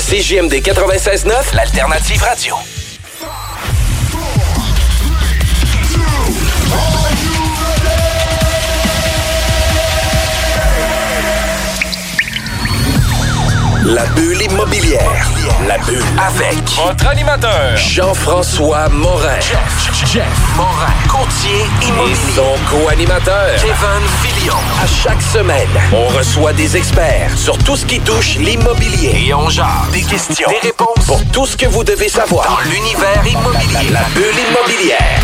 à CJMD 96.9, l'alternative radio. La bulle immobilière. La bulle avec Votre animateur, Jean-François Morin. Jeff, Jeff Morin, courtier Et son co-animateur. Kevin Filion. À chaque semaine, on reçoit des experts sur tout ce qui touche l'immobilier. Et on jase. Des questions. Des réponses. Pour tout ce que vous devez savoir. Dans l'univers immobilier. La bulle immobilière.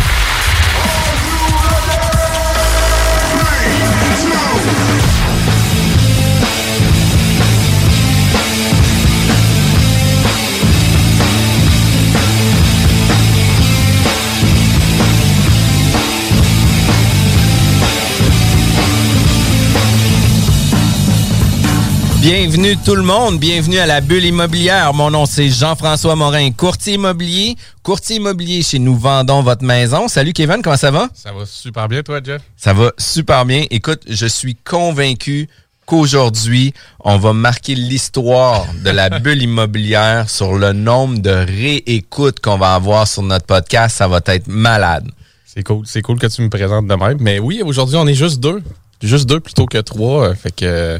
Bienvenue tout le monde, bienvenue à la bulle immobilière. Mon nom c'est Jean-François Morin, courtier immobilier. Courtier immobilier chez Nous Vendons Votre Maison. Salut Kevin, comment ça va? Ça va super bien, toi, Jeff? Ça va super bien. Écoute, je suis convaincu qu'aujourd'hui, on va marquer l'histoire de la bulle immobilière sur le nombre de réécoutes qu'on va avoir sur notre podcast. Ça va être malade. C'est cool. C'est cool que tu me présentes de même. Mais oui, aujourd'hui, on est juste deux. Juste deux plutôt que trois. Fait que.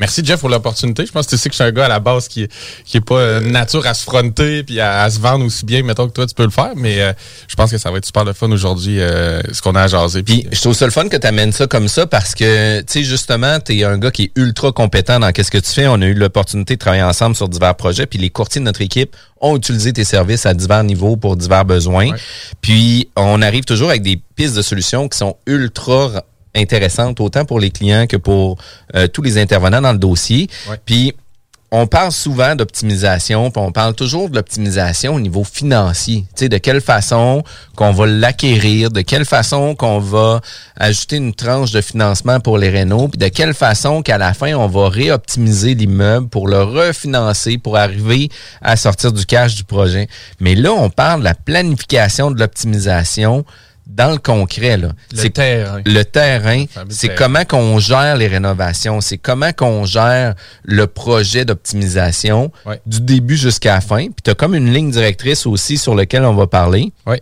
Merci Jeff pour l'opportunité. Je pense que tu sais que je suis un gars à la base qui qui est pas euh, nature à se fronter puis à, à se vendre aussi bien, mettons que toi tu peux le faire. Mais euh, je pense que ça va être super le fun aujourd'hui, euh, ce qu'on a à jaser. Puis je trouve ça le fun que tu amènes ça comme ça parce que, tu sais, justement, tu es un gars qui est ultra compétent dans qu'est-ce que tu fais. On a eu l'opportunité de travailler ensemble sur divers projets. Puis les courtiers de notre équipe ont utilisé tes services à divers niveaux pour divers besoins. Ouais. Puis on arrive toujours avec des pistes de solutions qui sont ultra intéressantes, autant pour les clients que pour euh, tous les intervenants dans le dossier. Ouais. Puis on parle souvent d'optimisation, puis on parle toujours de l'optimisation au niveau financier. Tu sais, de quelle façon qu'on va l'acquérir, de quelle façon qu'on va ajouter une tranche de financement pour les rénaux, puis de quelle façon qu'à la fin, on va réoptimiser l'immeuble pour le refinancer, pour arriver à sortir du cash du projet. Mais là, on parle de la planification de l'optimisation dans le concret. Là. Le C'est terrain. le terrain, c'est comment qu'on gère les rénovations, c'est comment qu'on gère le projet d'optimisation Ouais. du début jusqu'à la fin. Puis tu as comme une ligne directrice aussi sur laquelle on va parler. Oui,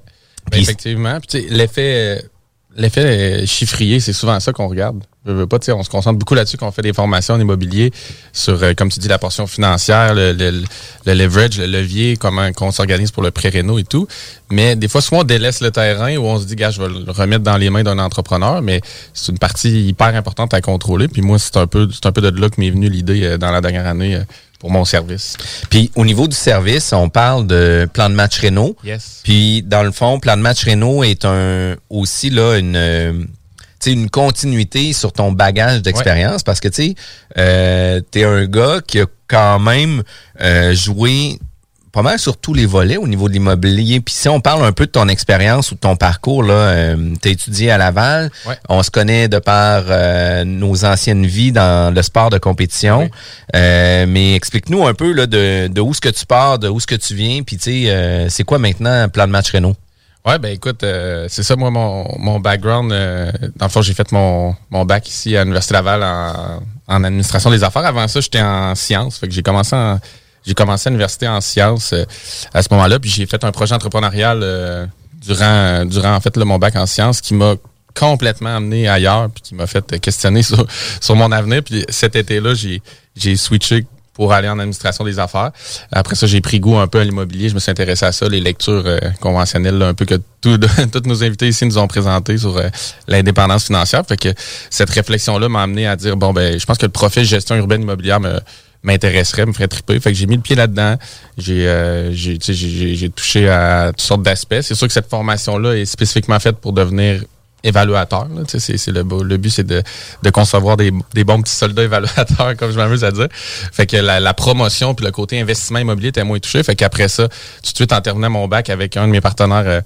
Puis- effectivement. L'effet, euh, l'effet euh, chiffrier, c'est souvent ça qu'on regarde. Je veux pas, tu sais, on se concentre beaucoup là-dessus quand on fait des formations en immobilier sur, euh, comme tu dis, la portion financière, le, le- le leverage, le levier, comment qu'on s'organise pour le pré-réno et tout. Mais des fois, souvent, on délaisse le terrain où on se dit, gars, je vais le remettre dans les mains d'un entrepreneur, mais c'est une partie hyper importante à contrôler. Puis moi, c'est un peu, c'est un peu de là que m'est venue l'idée euh, dans la dernière année euh, pour mon service. Puis au niveau du service, on parle de plan de match Renault. Yes. Puis dans le fond, plan de match Renault est un aussi là une euh, une continuité sur ton bagage d'expérience parce que tu sais euh, t'es un gars qui a quand même euh, joué pas mal sur tous les volets au niveau de l'immobilier. Puis si on parle un peu de ton expérience ou de ton parcours, là, euh, tu as étudié à Laval. Ouais. On se connaît de par euh, nos anciennes vies dans le sport de compétition. Oui. Euh, mais explique-nous un peu là, de, de où ce que tu pars, de où ce que tu viens. Puis tu sais, euh, c'est quoi maintenant plan de match Renault? Ouais, ben écoute, euh, c'est ça, moi, mon, mon background. euh, dans le fond, j'ai fait mon, mon bac ici à l'Université Laval en, en administration des affaires. Avant ça, j'étais en sciences. Fait que j'ai commencé en, j'ai commencé à l'université en sciences euh, à ce moment-là. Puis j'ai fait un projet entrepreneurial euh, durant, durant en fait là, mon bac en sciences qui m'a complètement amené ailleurs puis qui m'a fait questionner sur, sur mon avenir. Puis cet été-là, j'ai, j'ai switché pour aller en administration des affaires. Après ça, j'ai pris goût un peu à l'immobilier. Je me suis intéressé à ça, les lectures euh, conventionnelles, là, un peu que tous nos invités ici nous ont présenté sur euh, l'indépendance financière. Fait que cette réflexion-là m'a amené à dire, bon, ben, je pense que le profil gestion urbaine immobilière m'intéresserait, me ferait triper. Fait que j'ai mis le pied là-dedans. J'ai euh, j'ai touché à toutes sortes d'aspects. C'est sûr que cette formation-là est spécifiquement faite pour devenir évaluateur. là. C'est, c'est le, le but, c'est de, de concevoir des, des bons petits soldats évaluateurs, comme je m'amuse à dire. Fait que la, la promotion puis le côté investissement immobilier était moins touché. Fait qu'après ça, tout de suite, en terminant mon bac avec un de mes partenaires euh,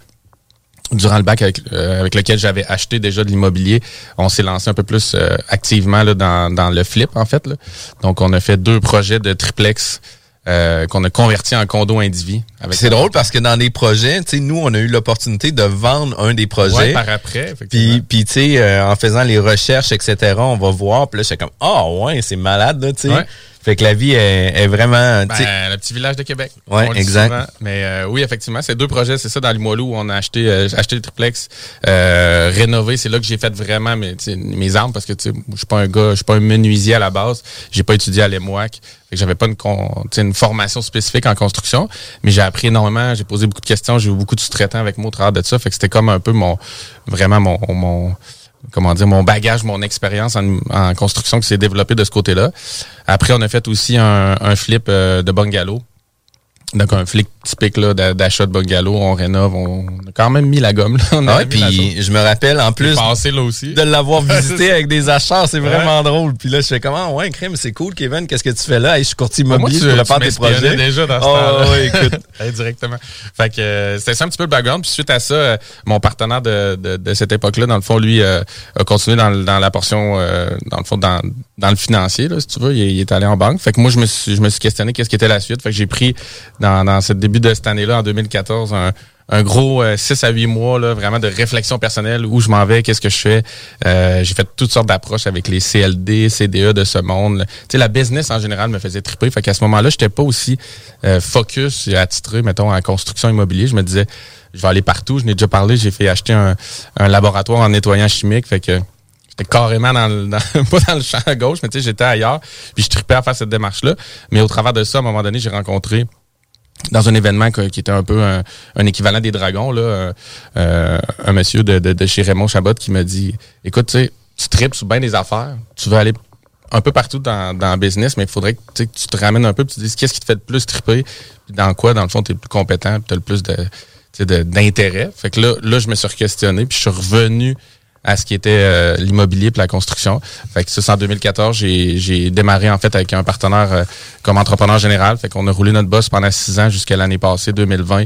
durant le bac avec, euh, avec lequel j'avais acheté déjà de l'immobilier, on s'est lancé un peu plus euh, activement là, dans, dans le flip, en fait. Là. Donc, on a fait deux projets de triplex euh, qu'on a convertis en condo indivis. C'est drôle parce que dans des projets, tu sais, nous, on a eu l'opportunité de vendre un des projets. Ouais, par après, effectivement. Puis, puis tu sais, euh, en faisant les recherches, etc., on va voir. Puis là, j'étais comme, ah ouais, c'est malade, là, tu sais. Ouais. Fait que la vie est, est vraiment, Ben, le petit village de Québec. Dit exact. souvent. Mais euh, oui, effectivement, c'est deux projets, c'est ça, dans Limoilou, où on a acheté, euh, acheté le triplex, euh, rénové. C'est là que j'ai fait vraiment mes, mes armes, parce que tu sais, je suis pas un gars, je suis pas un menuisier à la base. J'ai pas étudié à l'EMOAC. Fait que j'avais pas une, con- une formation spécifique en construction, mais j'ai appris énormément, j'ai posé beaucoup de questions, j'ai eu beaucoup de sous-traitants avec moi au travers de ça. Fait que c'était comme un peu mon, vraiment mon, mon, comment dire, mon bagage, mon expérience en, construction qui s'est développé de ce côté-là. Après, on a fait aussi un, un flip euh, de bungalow. Donc, un flip typique là, d'a- d'achat de bungalow. On rénove, on a quand même mis la gomme. Là. On Ah ouais, puis je me rappelle en plus passé là aussi. de l'avoir visité avec des acheteurs, c'est vraiment drôle. Puis là, je fais comment, ouais, crème, c'est cool, Kevin, qu'est-ce que tu fais là? Hey, je suis courtier Moi, immobilier, tu- je tu faire tes projets. déjà dans ce Oh, temps-là. ouais, écoute. Directement. Fait que euh, c'était ça un petit peu le background. Puis suite à ça, euh, mon partenaire de, de, de cette époque-là, dans le fond, lui, euh, a continué dans, dans la portion, dans le fond, dans, dans le financier, là, si tu veux. Il, est- il est allé en banque. Fait que moi, je me suis, je me suis questionné qu'est-ce qui était la suite. Fait que j'ai pris dans, dans ce début de cette année-là, en 2014, un gros 6 à 8 mois là, vraiment de réflexion personnelle où je m'en vais, qu'est-ce que je fais? Euh, j'ai fait toutes sortes d'approches avec les CLD, CDE de ce monde. Tu sais, la business en général me faisait triper. Fait qu'à ce moment-là, j'étais pas aussi euh, focus attitré, mettons, en construction immobilier. Je me disais, je vais aller partout. Je n'ai déjà parlé, j'ai fait acheter un, un laboratoire en nettoyant chimique. Fait que J'étais carrément dans le, dans- pas dans le champ à gauche, mais tu sais, j'étais ailleurs. Puis je tripais à faire cette démarche-là. Mais au travers de ça, à un moment donné, j'ai rencontré dans un événement qui était un peu un, équivalent des dragons, là, euh, euh, un monsieur de, chez Raymond Chabot qui m'a dit Écoute, tu sais, tu tripes sur bien des affaires, tu veux aller un peu partout dans, dans le business, mais il faudrait que, tu te ramènes un peu et tu te dises qu'est-ce qui te fait le plus triper, dans quoi, dans le fond, tu es le plus compétent, tu as le plus de- d'intérêt. Fait que là, là, je me suis questionné, puis je suis revenu à ce qui était euh, l'immobilier puis la construction. Fait que ça, en 2014, j'ai, démarré en fait avec un partenaire euh, comme entrepreneur général. Fait qu'on a roulé notre boss pendant six ans jusqu'à l'année passée, 2020,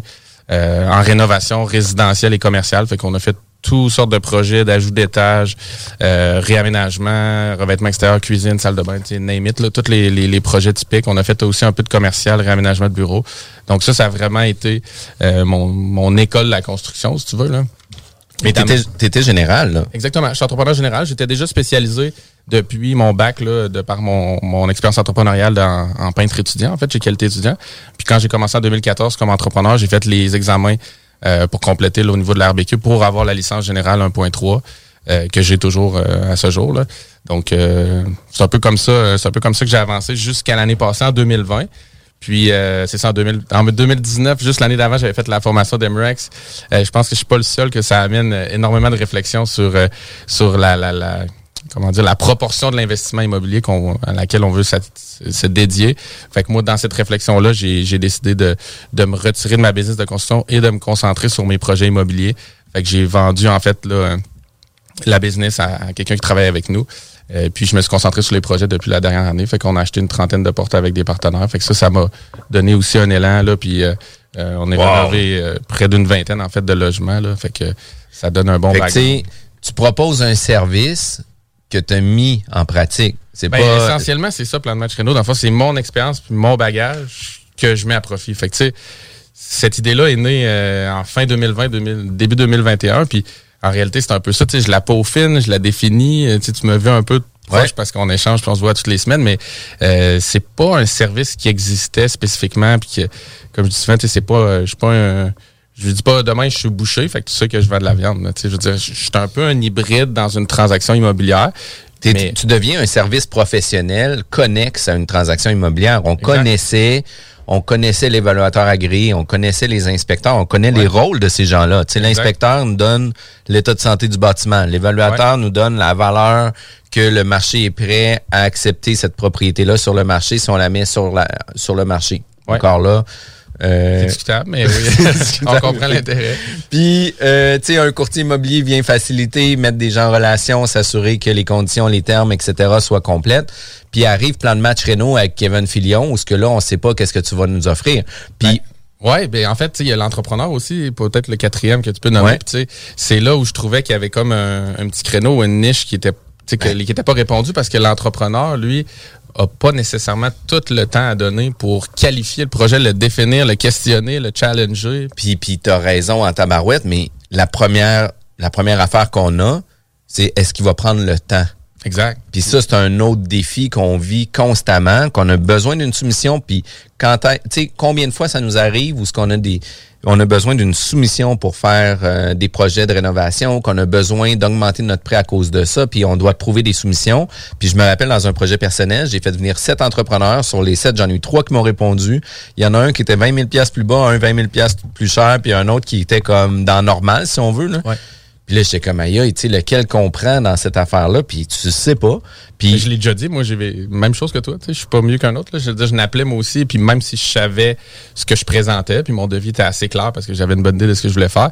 euh, en rénovation résidentielle et commerciale. Fait qu'on a fait toutes sortes de projets d'ajout d'étages, euh, réaménagement, revêtement extérieur, cuisine, salle de bain, name it, là, tous les, les, les projets typiques. On a fait aussi un peu de commercial, réaménagement de bureau. Donc ça, ça a vraiment été euh, mon, mon école de la construction, si tu veux. Là. Mais t'étais, t'étais général, là. Exactement. Je suis entrepreneur général. J'étais déjà spécialisé depuis mon bac, là, de par mon, mon expérience entrepreneuriale dans- en peintre étudiant, en fait, chez Qualité étudiant. Puis quand j'ai commencé en 2014 comme entrepreneur, j'ai fait les examens euh, pour compléter là, au niveau de la RBQ pour avoir la licence générale 1.3 euh, que j'ai toujours euh, à ce jour. Là. Donc, euh, c'est un peu comme ça, euh, c'est un peu comme ça que j'ai avancé jusqu'à l'année passée en 2020. Puis euh, c'est ça en, 2000 en 2019, juste l'année d'avant, j'avais fait la formation d'Emrex. Euh, je pense que je suis pas le seul que ça amène euh, énormément de réflexion sur euh, sur la, la, la comment dire la proportion de l'investissement immobilier qu'on à laquelle on veut se dédier. Fait que moi dans cette réflexion là, j'ai décidé de de me retirer de ma business de construction et de me concentrer sur mes projets immobiliers. Fait que j'ai vendu en fait là la business à quelqu'un qui travaille avec nous. Euh, puis je me suis concentré sur les projets depuis la dernière année. Fait qu'on a acheté une trentaine de portes avec des partenaires. Fait que ça, ça m'a donné aussi un élan. Là, puis euh, euh, on est Wow. rénové euh, près d'une vingtaine en fait de logements. Là, fait que ça donne un bon Fait tu proposes un service que tu as mis en pratique. C'est Ben, pas. essentiellement, c'est ça, plan de match Renault. Dans le fond, c'est mon expérience puis mon bagage que je mets à profit. Fait que, tu sais, cette idée-là est née euh, en fin 2020, 2000 début 2021. Puis, en réalité, c'est un peu ça. Tu sais, je la peaufine, je la définis. euh, Tu sais, tu me veux un peu proche Ouais. parce qu'on échange puis on se voit toutes les semaines. Mais euh, c'est pas un service qui existait spécifiquement. Puis, que, comme je dis souvent, tu sais, c'est pas... euh, je suis pas un... Je lui dis pas demain je suis bouché, fait que tu sais que je vends de la viande. là. Tu sais, je veux dire, je suis un peu un hybride dans une transaction immobilière. Mais- Tu deviens un service professionnel connexe à une transaction immobilière. On connaissait, on connaissait l'évaluateur agréé, on connaissait les inspecteurs, on connaît les rôles de ces gens-là. L'inspecteur nous donne l'état de santé du bâtiment. L'évaluateur nous donne la valeur que le marché est prêt à accepter cette propriété-là sur le marché si on la met sur, la, sur le marché. Ouais. Encore là. Euh, C'est discutable, mais oui, on comprend l'intérêt. Puis, euh, tu sais, un courtier immobilier vient faciliter, mettre des gens en relation, s'assurer que les conditions, les termes, etc. soient complètes. Puis arrive plan de match Renault avec Kevin Filion, où ce que là, on sait pas qu'est-ce que tu vas nous offrir. Puis, Ouais, ben en fait, tu sais, il y a l'entrepreneur aussi, peut-être le quatrième que tu peux nommer. Ouais. C'est là où je trouvais qu'il y avait comme un, un petit créneau ou une niche qui était, tu sais, que- qui était pas répondu parce que l'entrepreneur, lui, a pas nécessairement tout le temps à donner pour qualifier le projet, le définir, le questionner, le challenger. puis, puis t'as raison en tabarouette, mais la première, la première affaire qu'on a, c'est est-ce qu'il va prendre le temps? Exact. Puis ça, c'est un autre défi qu'on vit constamment, qu'on a besoin d'une soumission. Puis quand tu sais, combien de fois ça nous arrive où ce qu'on a des on a besoin d'une soumission pour faire euh, des projets de rénovation, qu'on a besoin d'augmenter notre prêt à cause de ça, puis on doit trouver des soumissions. Puis je me rappelle dans un projet personnel, j'ai fait venir sept entrepreneurs. Sur les sept, j'en ai eu trois qui m'ont répondu. Il y en a un qui était 20 000 pièces plus bas, un 20 000 pièces plus cher, puis un autre qui était comme dans normal, si on veut. Là. Puis là, j'étais comme, aïe, tu sais, lequel comprend dans cette affaire-là, puis tu sais pas. Puis je l'ai déjà dit, moi, j'ai même chose que toi. Tu sais, je suis pas mieux qu'un autre. Là. Je veux dire, je n'appelais moi aussi. Puis même si je savais ce que je présentais, puis mon devis était assez clair parce que j'avais une bonne idée de ce que je voulais faire,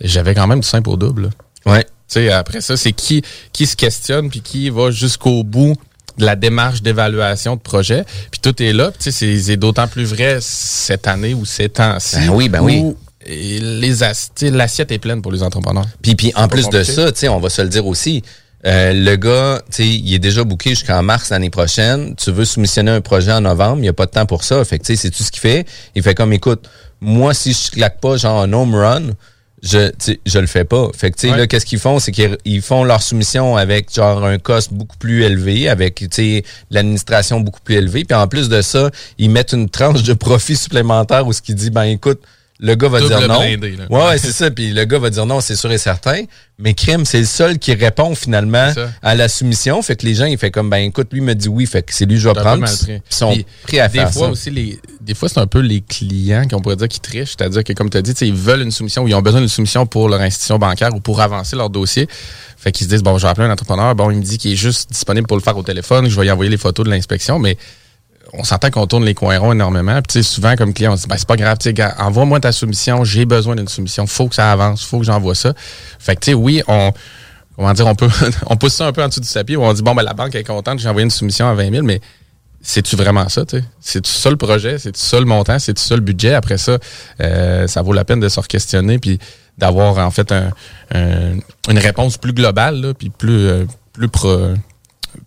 j'avais quand même du simple au double. là. Ouais. Tu sais, après ça, c'est qui qui se questionne puis qui va jusqu'au bout de la démarche d'évaluation de projet. Puis tout est là. Tu sais, c'est- c'est d'autant plus vrai cette année ou ces temps-ci. Ben oui, ben oui. où et les as- l'assiette est pleine pour les entrepreneurs. Puis, puis en plus de ça, tu sais, on va se le dire aussi. euh, le gars, tu sais, il est déjà booké jusqu'en mars l'année prochaine. Tu veux soumissionner un projet en novembre, il n'y a pas de temps pour ça. Fait que, tu sais, c'est tout ce qu'il fait. Il fait comme, écoute, moi, si je claque pas genre un home run, je, je le fais pas. Fait que, tu sais, Ouais. là, qu'est-ce qu'ils font? C'est qu'ils ils font leur soumission avec genre un cost beaucoup plus élevé, avec, tu sais, l'administration beaucoup plus élevée. Puis en plus de ça, ils mettent une tranche de profit supplémentaire où ce qui dit, ben écoute, le gars va Double dire non. blindé, là. Ouais, ouais, c'est ça. Puis le gars va dire non, c'est sûr et certain. Mais Crime, c'est le seul qui répond finalement à la soumission. Fait que les gens, ils font comme, ben écoute, lui me dit oui, fait que c'est lui que je vais prendre. ils sont Puis, prêts à des faire fois ça. aussi les des fois c'est un peu les clients qu'on pourrait dire qui trichent c'est-à-dire que comme tu as dit ils veulent une soumission ou ils ont besoin d'une soumission pour leur institution bancaire ou pour avancer leur dossier fait qu'ils se disent bon je vais appeler un entrepreneur bon il me dit qu'il est juste disponible pour le faire au téléphone je vais y envoyer les photos de l'inspection mais on s'entend qu'on tourne les coins ronds énormément. Puis, souvent, comme client, on se dit, ben, c'est pas grave, envoie-moi ta soumission, j'ai besoin d'une soumission, faut que ça avance, faut que j'envoie ça. Fait que, tu sais, oui, on, comment dire, on peut, on pousse ça un peu en dessous du tapis, où on dit, bon, ben, la banque est contente, j'ai envoyé une soumission à 20 000, mais c'est-tu vraiment ça, tu sais? C'est-tu ça le projet? C'est-tu ça le montant? C'est-tu ça le budget? Après ça, euh, ça vaut la peine de se re-questionner puis d'avoir, en fait, un- une réponse plus globale, là, puis plus, euh, plus pro-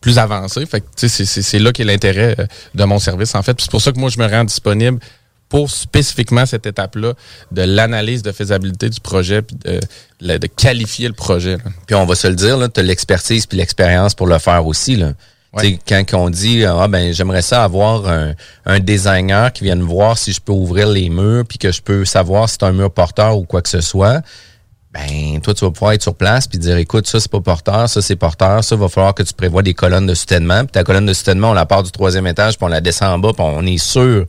plus avancé. Fait que, c'est- c'est c'est là qu'est l'intérêt euh, de mon service, en fait. C'est pour ça que moi, je me rends disponible pour spécifiquement cette étape-là de l'analyse de faisabilité du projet puis de, de qualifier le projet. là. Puis on va se le dire, tu as l'expertise puis l'expérience pour le faire aussi. Là. Ouais. Quand on dit ah ben j'aimerais ça avoir un, un designer qui vienne voir si je peux ouvrir les murs puis que je peux savoir si c'est un mur porteur ou quoi que ce soit. Ben, toi, tu vas pouvoir être sur place puis dire, écoute, ça, c'est pas porteur, ça, c'est porteur, ça, va falloir que tu prévois des colonnes de soutènement. Puis ta colonne de soutènement, on la part du troisième étage, puis on la descend en bas, puis on est sûr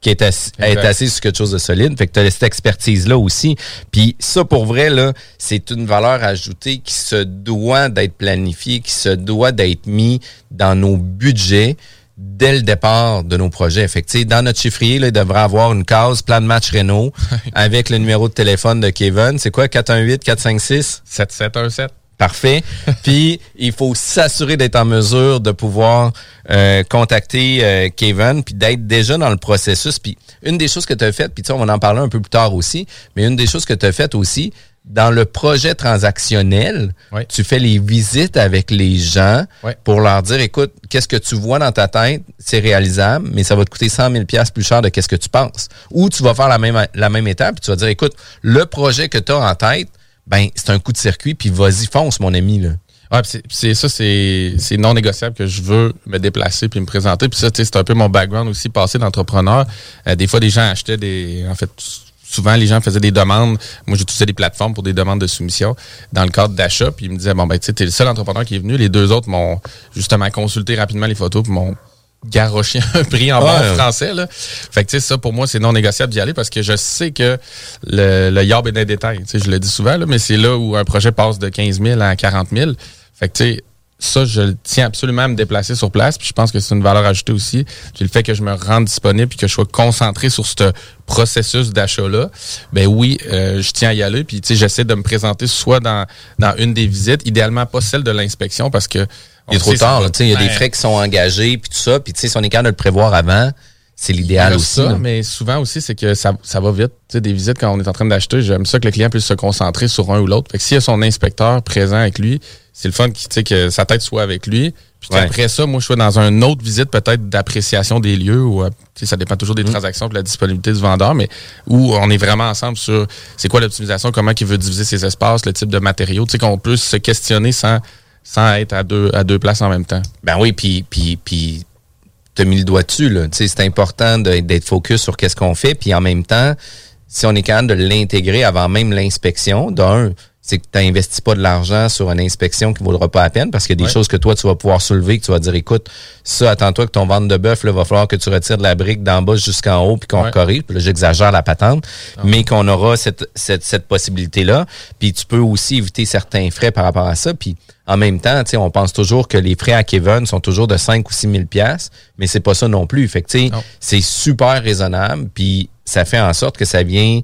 qu'elle est, assis- est assise sur quelque chose de solide. Fait que tu as cette expertise-là aussi. Puis ça, pour vrai, là, c'est une valeur ajoutée qui se doit d'être planifiée, qui se doit d'être mis dans nos budgets dès le départ de nos projets. Fait que, dans notre chiffrier, là, il devrait avoir une case plan de match Renault avec le numéro de téléphone de Kevin. C'est quoi? 418-456? 7717. Parfait. Puis, il faut s'assurer d'être en mesure de pouvoir euh, contacter euh, Kevin, puis d'être déjà dans le processus. Puis, une des choses que tu as faites, puis on va en parler un peu plus tard aussi, mais une des choses que tu as faites aussi, dans le projet transactionnel, Ouais. tu fais les visites avec les gens Ouais. pour leur dire, écoute, qu'est-ce que tu vois dans ta tête, c'est réalisable, mais ça va te coûter 100 000 pièces plus cher de qu'est-ce que tu penses. Ou tu vas faire la même, la même étape, puis tu vas dire, écoute, le projet que tu as en tête, ben, c'est un coup de circuit, puis vas-y, fonce, mon ami, là. Ouais, c'est- ça, c'est c'est non négociable que je veux me déplacer puis me présenter. Puis ça, tu sais, c'est un peu mon background aussi passé d'entrepreneur. Euh, des fois, des gens achetaient des. En fait, souvent, les gens faisaient des demandes. Moi, j'utilisais des plateformes pour des demandes de soumission dans le cadre d'achat. Puis ils me disaient, bon, ben, tu sais, t'es le seul entrepreneur qui est venu. Les deux autres m'ont justement consulté rapidement les photos puis m'ont garoché un prix en bon Ouais. français. Là. Fait que, tu sais, ça, pour moi, c'est non négociable d'y aller parce que je sais que le, le yard est dans les détails. Tu sais, je le dis souvent, là, mais c'est là où un projet passe de 15 000 à 40 000. Fait que, tu sais, ça, je le tiens absolument à me déplacer sur place. Puis je pense que c'est une valeur ajoutée aussi. Puis le fait que je me rende disponible puis que je sois concentré sur ce processus d'achat-là, ben oui, euh, je tiens à y aller. Puis tu sais, j'essaie de me présenter soit dans, dans une des visites, idéalement pas celle de l'inspection parce que Il est trop tard, il y a des frais qui sont engagés, puis tout ça. Puis, tu sais, si on est capable de le prévoir avant, c'est l'idéal aussi. ça, là. mais souvent aussi, c'est que ça, ça va vite. Tu sais, des visites, quand on est en train d'acheter, j'aime ça que le client puisse se concentrer sur un ou l'autre. Fait que s'il y a son inspecteur présent avec lui, c'est le fun qui, tu sais, que sa tête soit avec lui. Puis Ouais. qu'après ça, moi, je sois dans une autre visite peut-être d'appréciation des lieux ou, euh, tu sais, ça dépend toujours des Mm. transactions de la disponibilité du vendeur, mais où on est vraiment ensemble sur c'est quoi l'optimisation, comment il veut diviser ses espaces, le type de matériaux, tu sais, qu'on peut se questionner sans, sans être à deux, à deux places en même temps. Ben oui, puis puis puis t'as mis le doigt dessus là. C'est important d'être focus sur qu'est-ce qu'on fait, puis en même temps, si on est capable de l'intégrer avant même l'inspection, d'un, c'est que tu n'investis pas de l'argent sur une inspection qui ne vaudra pas la peine parce qu'il y a des Ouais. choses que toi, tu vas pouvoir soulever, que tu vas dire, écoute, ça, attends-toi que ton ventre de bœuf, là, va falloir que tu retires de la brique d'en bas jusqu'en haut, puis qu'on Ouais. corrige. Puis là, j'exagère la patente, mais qu'on aura cette, cette, cette possibilité-là. Puis tu peux aussi éviter certains frais par rapport à ça. Puis en même temps, tu sais, on pense toujours que les frais à Kevin sont toujours de 5 ou 6 000 piastres, mais c'est pas ça non plus. Fait que, c'est super raisonnable, puis ça fait en sorte que ça vient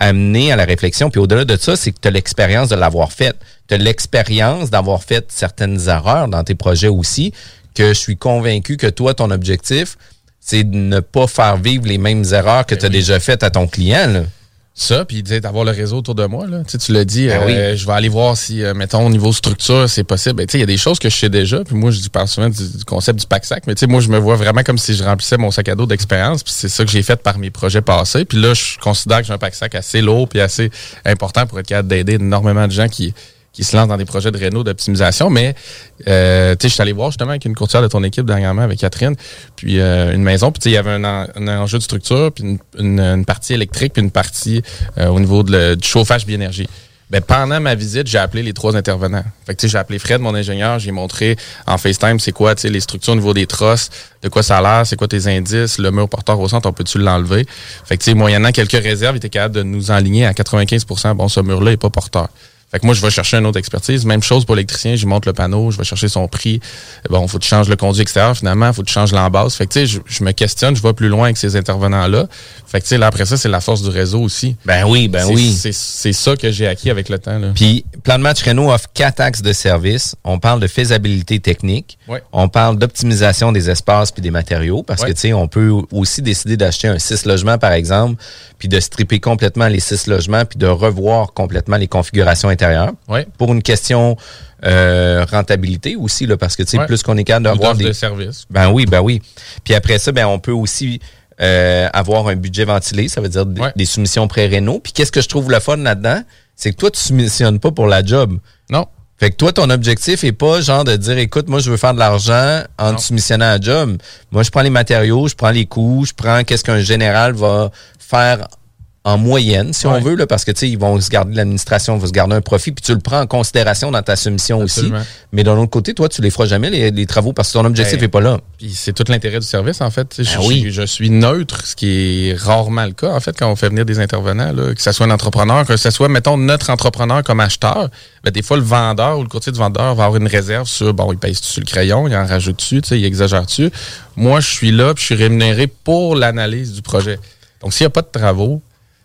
amener à la réflexion. Puis au-delà de ça, c'est que tu as l'expérience de l'avoir fait. Tu as l'expérience d'avoir fait certaines erreurs dans tes projets aussi, que je suis convaincu que toi, ton objectif, c'est de ne pas faire vivre les mêmes erreurs que tu as oui. déjà faites à ton client. Là. Ça, puis d'avoir le réseau autour de moi. Là. Tu sais, tu l'as dit, Ben euh, je vais aller voir si, euh, mettons, au niveau structure, c'est possible. Ben, tu sais, il y a des choses que je sais déjà. Puis moi, je parle souvent du, du concept du pack-sac. Mais tu sais, moi, je me vois vraiment comme si je remplissais mon sac à dos d'expérience. Puis c'est ça que j'ai fait par mes projets passés. Puis là, je considère que j'ai un pack-sac assez lourd puis assez important pour être capable d'aider énormément de gens qui qui se lancent dans des projets de réno d'optimisation. Mais euh, tu sais, je suis allé voir justement avec une courtière de ton équipe dernièrement, avec Catherine, puis euh, une maison. Puis il y avait un, en- un enjeu de structure, puis une, une- une partie électrique, puis une partie euh, au niveau de le- du chauffage biénergie. Ben, pendant ma visite, j'ai appelé les trois intervenants. Fait que, j'ai appelé Fred, mon ingénieur, j'ai montré en FaceTime c'est quoi, les structures au niveau des trosses, de quoi ça a l'air, c'est quoi tes indices, le mur porteur au centre, on peut-tu l'enlever? Fait que, moyennant quelques réserves, il était capable de nous enligner à 95% bon, ce mur-là est pas porteur. Fait que moi, je vais chercher une autre expertise. Même chose pour l'électricien, je lui montre le panneau, je vais chercher son prix. Bon, faut que tu changes le conduit extérieur, finalement, faut que tu changes l'embase. Fait que, tu sais, je, je me questionne, je vais plus loin avec ces intervenants-là. Fait que, tu sais, là, après ça, c'est la force du réseau aussi. Ben oui, ben oui. C'est ça que j'ai acquis avec le temps, là. Puis, Plan de match Renault offre quatre axes de service. On parle de faisabilité technique. Ouais. On parle d'optimisation des espaces puis des matériaux parce Ouais. que, tu sais, on peut aussi décider d'acheter un 6 logements, par exemple, puis de stripper complètement les 6 logements puis de revoir complètement les configurations Pour une question euh, rentabilité aussi, là, parce que, tu sais, Ouais. plus qu'on est capable d'avoir des... de service. Ben oui, ben oui. Puis après ça, ben on peut aussi euh, avoir un budget ventilé, ça veut dire des- Ouais. des soumissions pré-réno. Puis qu'est-ce que je trouve le fun là-dedans, c'est que toi tu soumissionnes pas pour la job. Non. Fait que toi, ton objectif est pas genre de dire, écoute, moi, je veux faire de l'argent en Non. te soumissionnant à job. Moi, je prends les matériaux, je prends les coûts, je prends qu'est-ce qu'un général va faire en moyenne, si on veut, là, parce que, tu sais, ils vont se garder l'administration, vont se garder un profit, puis tu le prends en considération dans ta soumission Absolument. aussi. Mais d'un autre côté, toi, tu les feras jamais, les, les travaux, parce que ton objectif Ben, est pas là. Puis c'est tout l'intérêt du service, en fait. Ben je, oui. je suis neutre, ce qui est rarement le cas, en fait, quand on fait venir des intervenants, là, que ce soit un entrepreneur, que ce soit, mettons, notre entrepreneur comme acheteur. Ben, des fois, le vendeur ou le courtier du vendeur va avoir une réserve sur, bon, il pèse sur le crayon, il en rajoute dessus, il exagère dessus. Moi, je suis là, puis je suis rémunéré pour l'analyse du projet. Donc, s'il n'y a pas de travaux,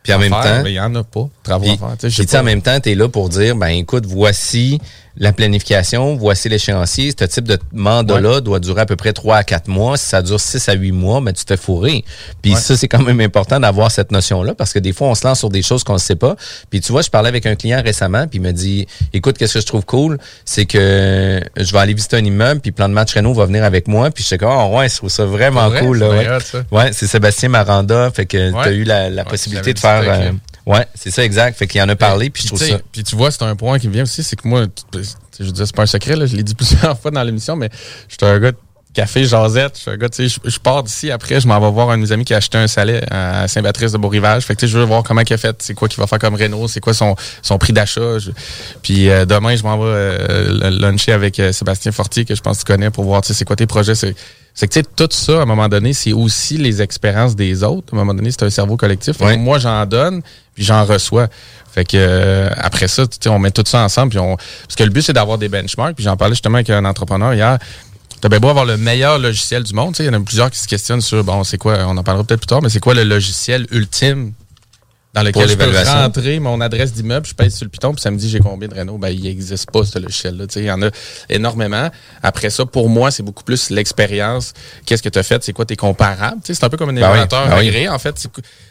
Puis en même faire, temps- il n'y en a pas travaux Puis, à faire. Tu sais, je puis en même temps, tu es là pour dire, ben écoute, voici la planification, voici l'échéancier. Ce type de mandat-là doit durer à peu près 3 à 4 mois. Si ça dure 6 à 8 mois, mais tu te fais fourrer. Puis Ouais. ça, c'est quand même important d'avoir cette notion-là parce que des fois, on se lance sur des choses qu'on ne sait pas. Puis tu vois, je parlais avec un client récemment, puis il me dit, écoute, qu'est-ce que je trouve cool, c'est que je vais aller visiter un immeuble, puis Plan de match Renault va venir avec moi. Puis je sais comme, oh, ouais, je trouve ça vraiment vrai? cool. Là, C'est ouais, c'est Sébastien Maranda. Fait que tu as eu la, possibilité de faire... Ouais, c'est ça, exact. Fait qu'il en a parlé, puis je trouve ça... Puis tu vois, c'est un point qui me vient aussi, c'est que moi, je veux dire, c'est pas un secret, là, je l'ai dit plusieurs fois dans l'émission, mais je suis un gars de café jasette, je suis un gars, tu sais, je, je pars d'ici, après, je m'en vais voir un de mes amis qui a acheté un chalet à Saint-Patrice de Beau-Rivage. Fait que tu sais, je veux voir comment il a fait, c'est quoi qu'il va faire comme Renault, c'est quoi son, son prix d'achat. Je- Puis euh, demain, je m'en vais euh, luncher avec euh, Sébastien Fortier, que je pense que tu connais, pour voir, tu sais, c'est quoi tes projets. C'est c'est que tu sais, tout ça, à un moment donné, c'est aussi les expériences des autres. À un moment donné, c'est un cerveau collectif. Ouais. Moi, j'en donne, puis j'en reçois. Fait que euh, après ça, tu sais, on met tout ça ensemble. Puis on, parce que le but, c'est d'avoir des benchmarks. Puis j'en parlais justement avec un entrepreneur hier. T'as bien beau avoir le meilleur logiciel du monde. tu sais, Il y en a plusieurs qui se questionnent sur, bon, c'est quoi, on en parlera peut-être plus tard, mais c'est quoi le logiciel ultime dans lequel je peux rentrer mon adresse d'immeuble, je pèse sur le piton, puis ça me dit j'ai combien de Renault? Ben, il n'existe pas, ce logiciel-là. Il y en a énormément. Après ça, pour moi, c'est beaucoup plus l'expérience. Qu'est-ce que tu as fait? C'est quoi tes comparables? C'est un peu comme un Ben oui, évaluateur ben oui. En fait,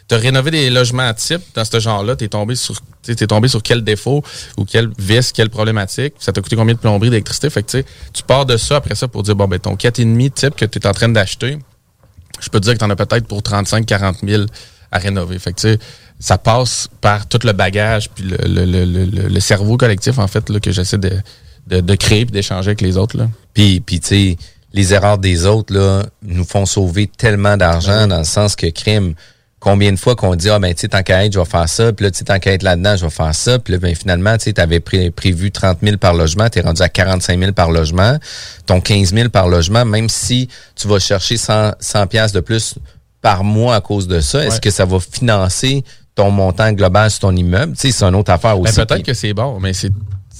tu as rénové des logements types dans ce genre-là. Tu es tombé sur tombé sur quel défaut ou quel vice, quelle problématique. Ça t'a coûté combien de plomberie, d'électricité? Fait que tu pars de ça après ça pour dire, bon, ben ton 4,5 type que tu es en train d'acheter, je peux te dire que tu en as peut-être pour 35-40 000 à rénover. Fait que, ça passe par tout le bagage puis le, le, le, le, le cerveau collectif, en fait, là, que j'essaie de, de, de créer et d'échanger avec les autres. Là. Puis, puis tu sais, les erreurs des autres, là, nous font sauver tellement d'argent dans le sens que crime. Combien de fois qu'on dit, ah, ben, tu sais, tant qu'à être, je vais faire ça. Puis là, tu sais, tant qu'à être là-dedans, je vais faire ça. Puis là, ben, finalement, tu sais, pré- prévu 30 000 par logement, t'es rendu à 45 000 par logement. Ton 15 000 par logement, même si tu vas chercher 100, 100 piastres de plus par mois à cause de ça, est-ce que ça va financer ton montant global sur ton immeuble? Tu sais, c'est une autre affaire Ben, aussi. peut-être Puis- que c'est bon, mais c'est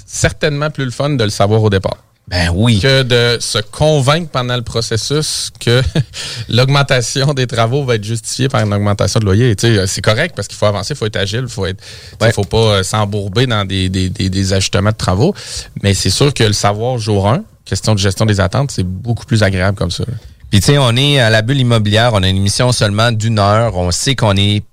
certainement plus le fun de le savoir au départ. Ben oui. que de se convaincre pendant le processus que l'augmentation des travaux va être justifiée par une augmentation de loyer. Tu sais, C'est correct parce qu'il faut avancer, il faut être agile, il faut être, Ouais. faut pas euh, s'embourber dans des, des, des, des ajustements de travaux. Mais c'est sûr que le savoir jour 1, question de gestion des attentes, c'est beaucoup plus agréable comme ça. Puis tu sais, on est à la bulle immobilière, on a une émission seulement d'une heure, on sait qu'on est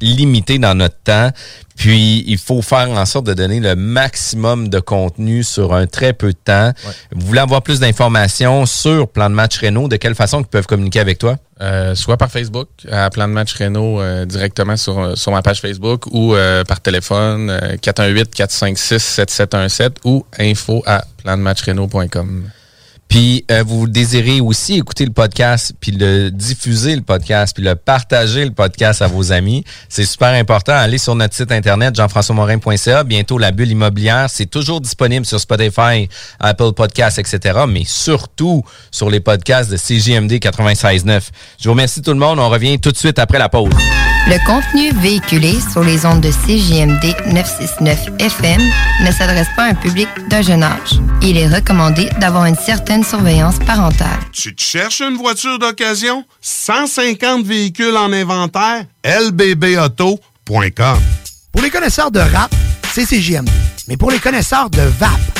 limité dans notre temps, puis il faut faire en sorte de donner le maximum de contenu sur un très peu de temps. Vous voulez avoir plus d'informations sur Plan de match Renault, de quelle façon ils peuvent communiquer avec toi? Euh, soit par Facebook, à Plan de match Renault, euh, directement sur, euh, sur ma page Facebook, ou euh, par téléphone, euh, 418-456-7717 ou info à plandematchrenault.com. Puis euh, vous désirez aussi écouter le podcast, puis le diffuser le podcast, puis le partager le podcast à vos amis. C'est super important. Allez sur notre site internet jean-françois-morin.ca. Bientôt la bulle immobilière, c'est toujours disponible sur Spotify, Apple Podcasts, etc. Mais surtout sur les podcasts de CJMD 96.9. Je vous remercie tout le monde. On revient tout de suite après la pause. Le contenu véhiculé sur les ondes de CJMD 969 FM ne s'adresse pas à un public d'un jeune âge. Il est recommandé d'avoir une certaine surveillance parentale. Tu te cherches une voiture d'occasion? 150 véhicules en inventaire? lbbauto.com Pour les connaisseurs de rap, c'est CJMD. Mais pour les connaisseurs de VAP,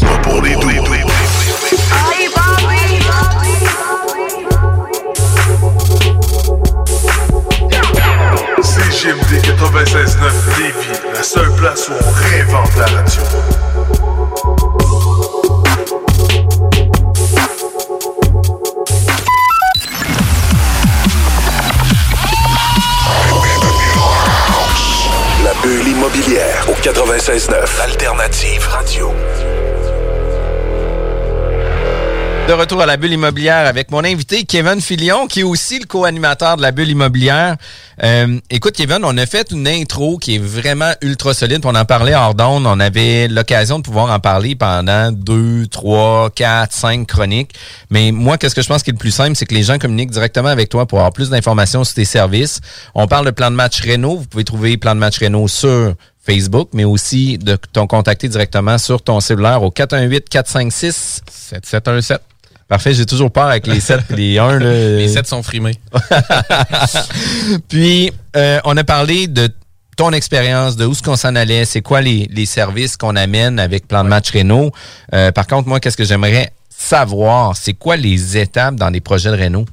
Pas pour les doux. CGMD 96.9 Lévis, la seule place où on réinvente la radio. Immobilière au 96.9 Alternative Radio. De retour à la bulle immobilière avec mon invité Kevin Filion, qui est aussi le co-animateur de la bulle immobilière. Euh, écoute, Kevin, on a fait une intro qui est vraiment ultra solide. On en parlait hors d'onde. On avait l'occasion de pouvoir en parler pendant deux, trois, quatre, cinq chroniques. Mais moi, qu'est-ce que je pense qui est le plus simple, c'est que les gens communiquent directement avec toi pour avoir plus d'informations sur tes services. On parle de plan de match Renault. Vous pouvez trouver plan de match Renault sur Facebook, mais aussi de t'en contacter directement sur ton cellulaire au 418-456-7717. Parfait, j'ai toujours peur avec les 7 et les 1. Les 7 sont frimés. Puis, euh, on a parlé de ton expérience, de où ce qu'on s'en allait, c'est quoi les, les services qu'on amène avec Plan de match Renault. Euh, par contre, moi, qu'est-ce que j'aimerais savoir, c'est quoi les étapes dans les projets de Renault?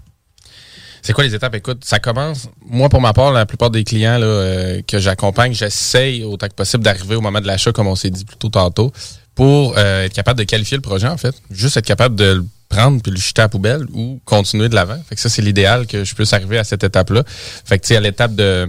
C'est quoi les étapes? Écoute, ça commence. Moi, pour ma part, la plupart des clients là, euh, que j'accompagne, j'essaye autant que possible d'arriver au moment de l'achat, comme on s'est dit plus tôt tantôt, pour euh, être capable de qualifier le projet, en fait. Juste être capable de le prendre puis le jeter à poubelle ou continuer de l'avant. Fait que ça, c'est l'idéal que je puisse arriver à cette étape-là. Fait que, tu sais, à l'étape de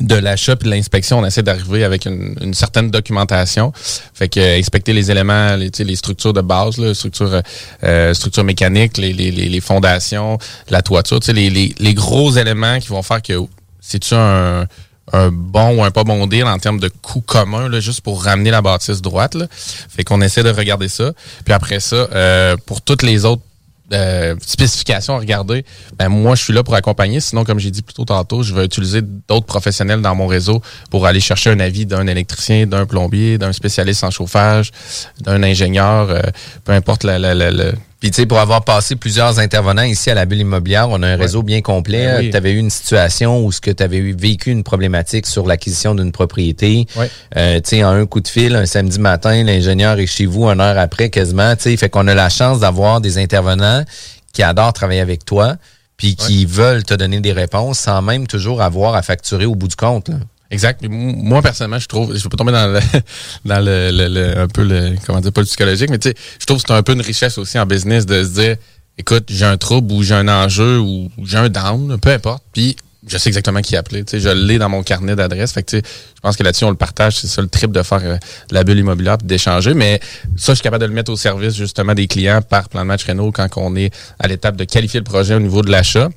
de l'achat puis de l'inspection, on essaie d'arriver avec une, une certaine documentation. Fait que euh, inspecter les éléments, les, les structures de base, là, structures euh, structures mécaniques, les, les, les, fondations, la toiture, les, les, les gros éléments qui vont faire que c'est-tu un, un bon ou un pas bon deal en termes de coût commun, là, juste pour ramener la bâtisse droite. Fait qu'on essaie de regarder ça. Puis après ça, euh, pour toutes les autres euh, spécifications à regarder, ben moi je suis là pour accompagner. Sinon, comme j'ai dit plus tôt tantôt, je vais utiliser d'autres professionnels dans mon réseau pour aller chercher un avis d'un électricien, d'un plombier, d'un spécialiste en chauffage, d'un ingénieur, euh, peu importe la, la Puis, tu sais, pour avoir passé plusieurs intervenants ici à la bulle immobilière, on a un réseau bien complet. Ben oui. Tu avais eu une situation où ce que tu avais eu, vécu une problématique sur l'acquisition d'une propriété. Ouais. Euh, tu sais, en un coup de fil, un samedi matin, l'ingénieur est chez vous une heure après quasiment. Tu sais, fait qu'on a la chance d'avoir des intervenants qui adorent travailler avec toi puis qui veulent te donner des réponses sans même toujours avoir à facturer au bout du compte. là. Exact. Moi, personnellement, je trouve, je veux pas tomber dans le, dans le, le- le- un peu le, comment dire, pas le psychologique, mais tu sais, je trouve que c'est un peu une richesse aussi en business de se dire, écoute, j'ai un trouble ou j'ai un enjeu ou j'ai un down, peu importe. Puis, je sais exactement qui appeler. Tu sais, je l'ai dans mon carnet d'adresse. Fait que, tu sais, je pense que là-dessus, on le partage. C'est ça le trip de faire euh, la bulle immobilière d'échanger. Mais ça, je suis capable de le mettre au service, justement, des clients par plan de match Renault quand on est à l'étape de qualifier le projet au niveau de l'achat.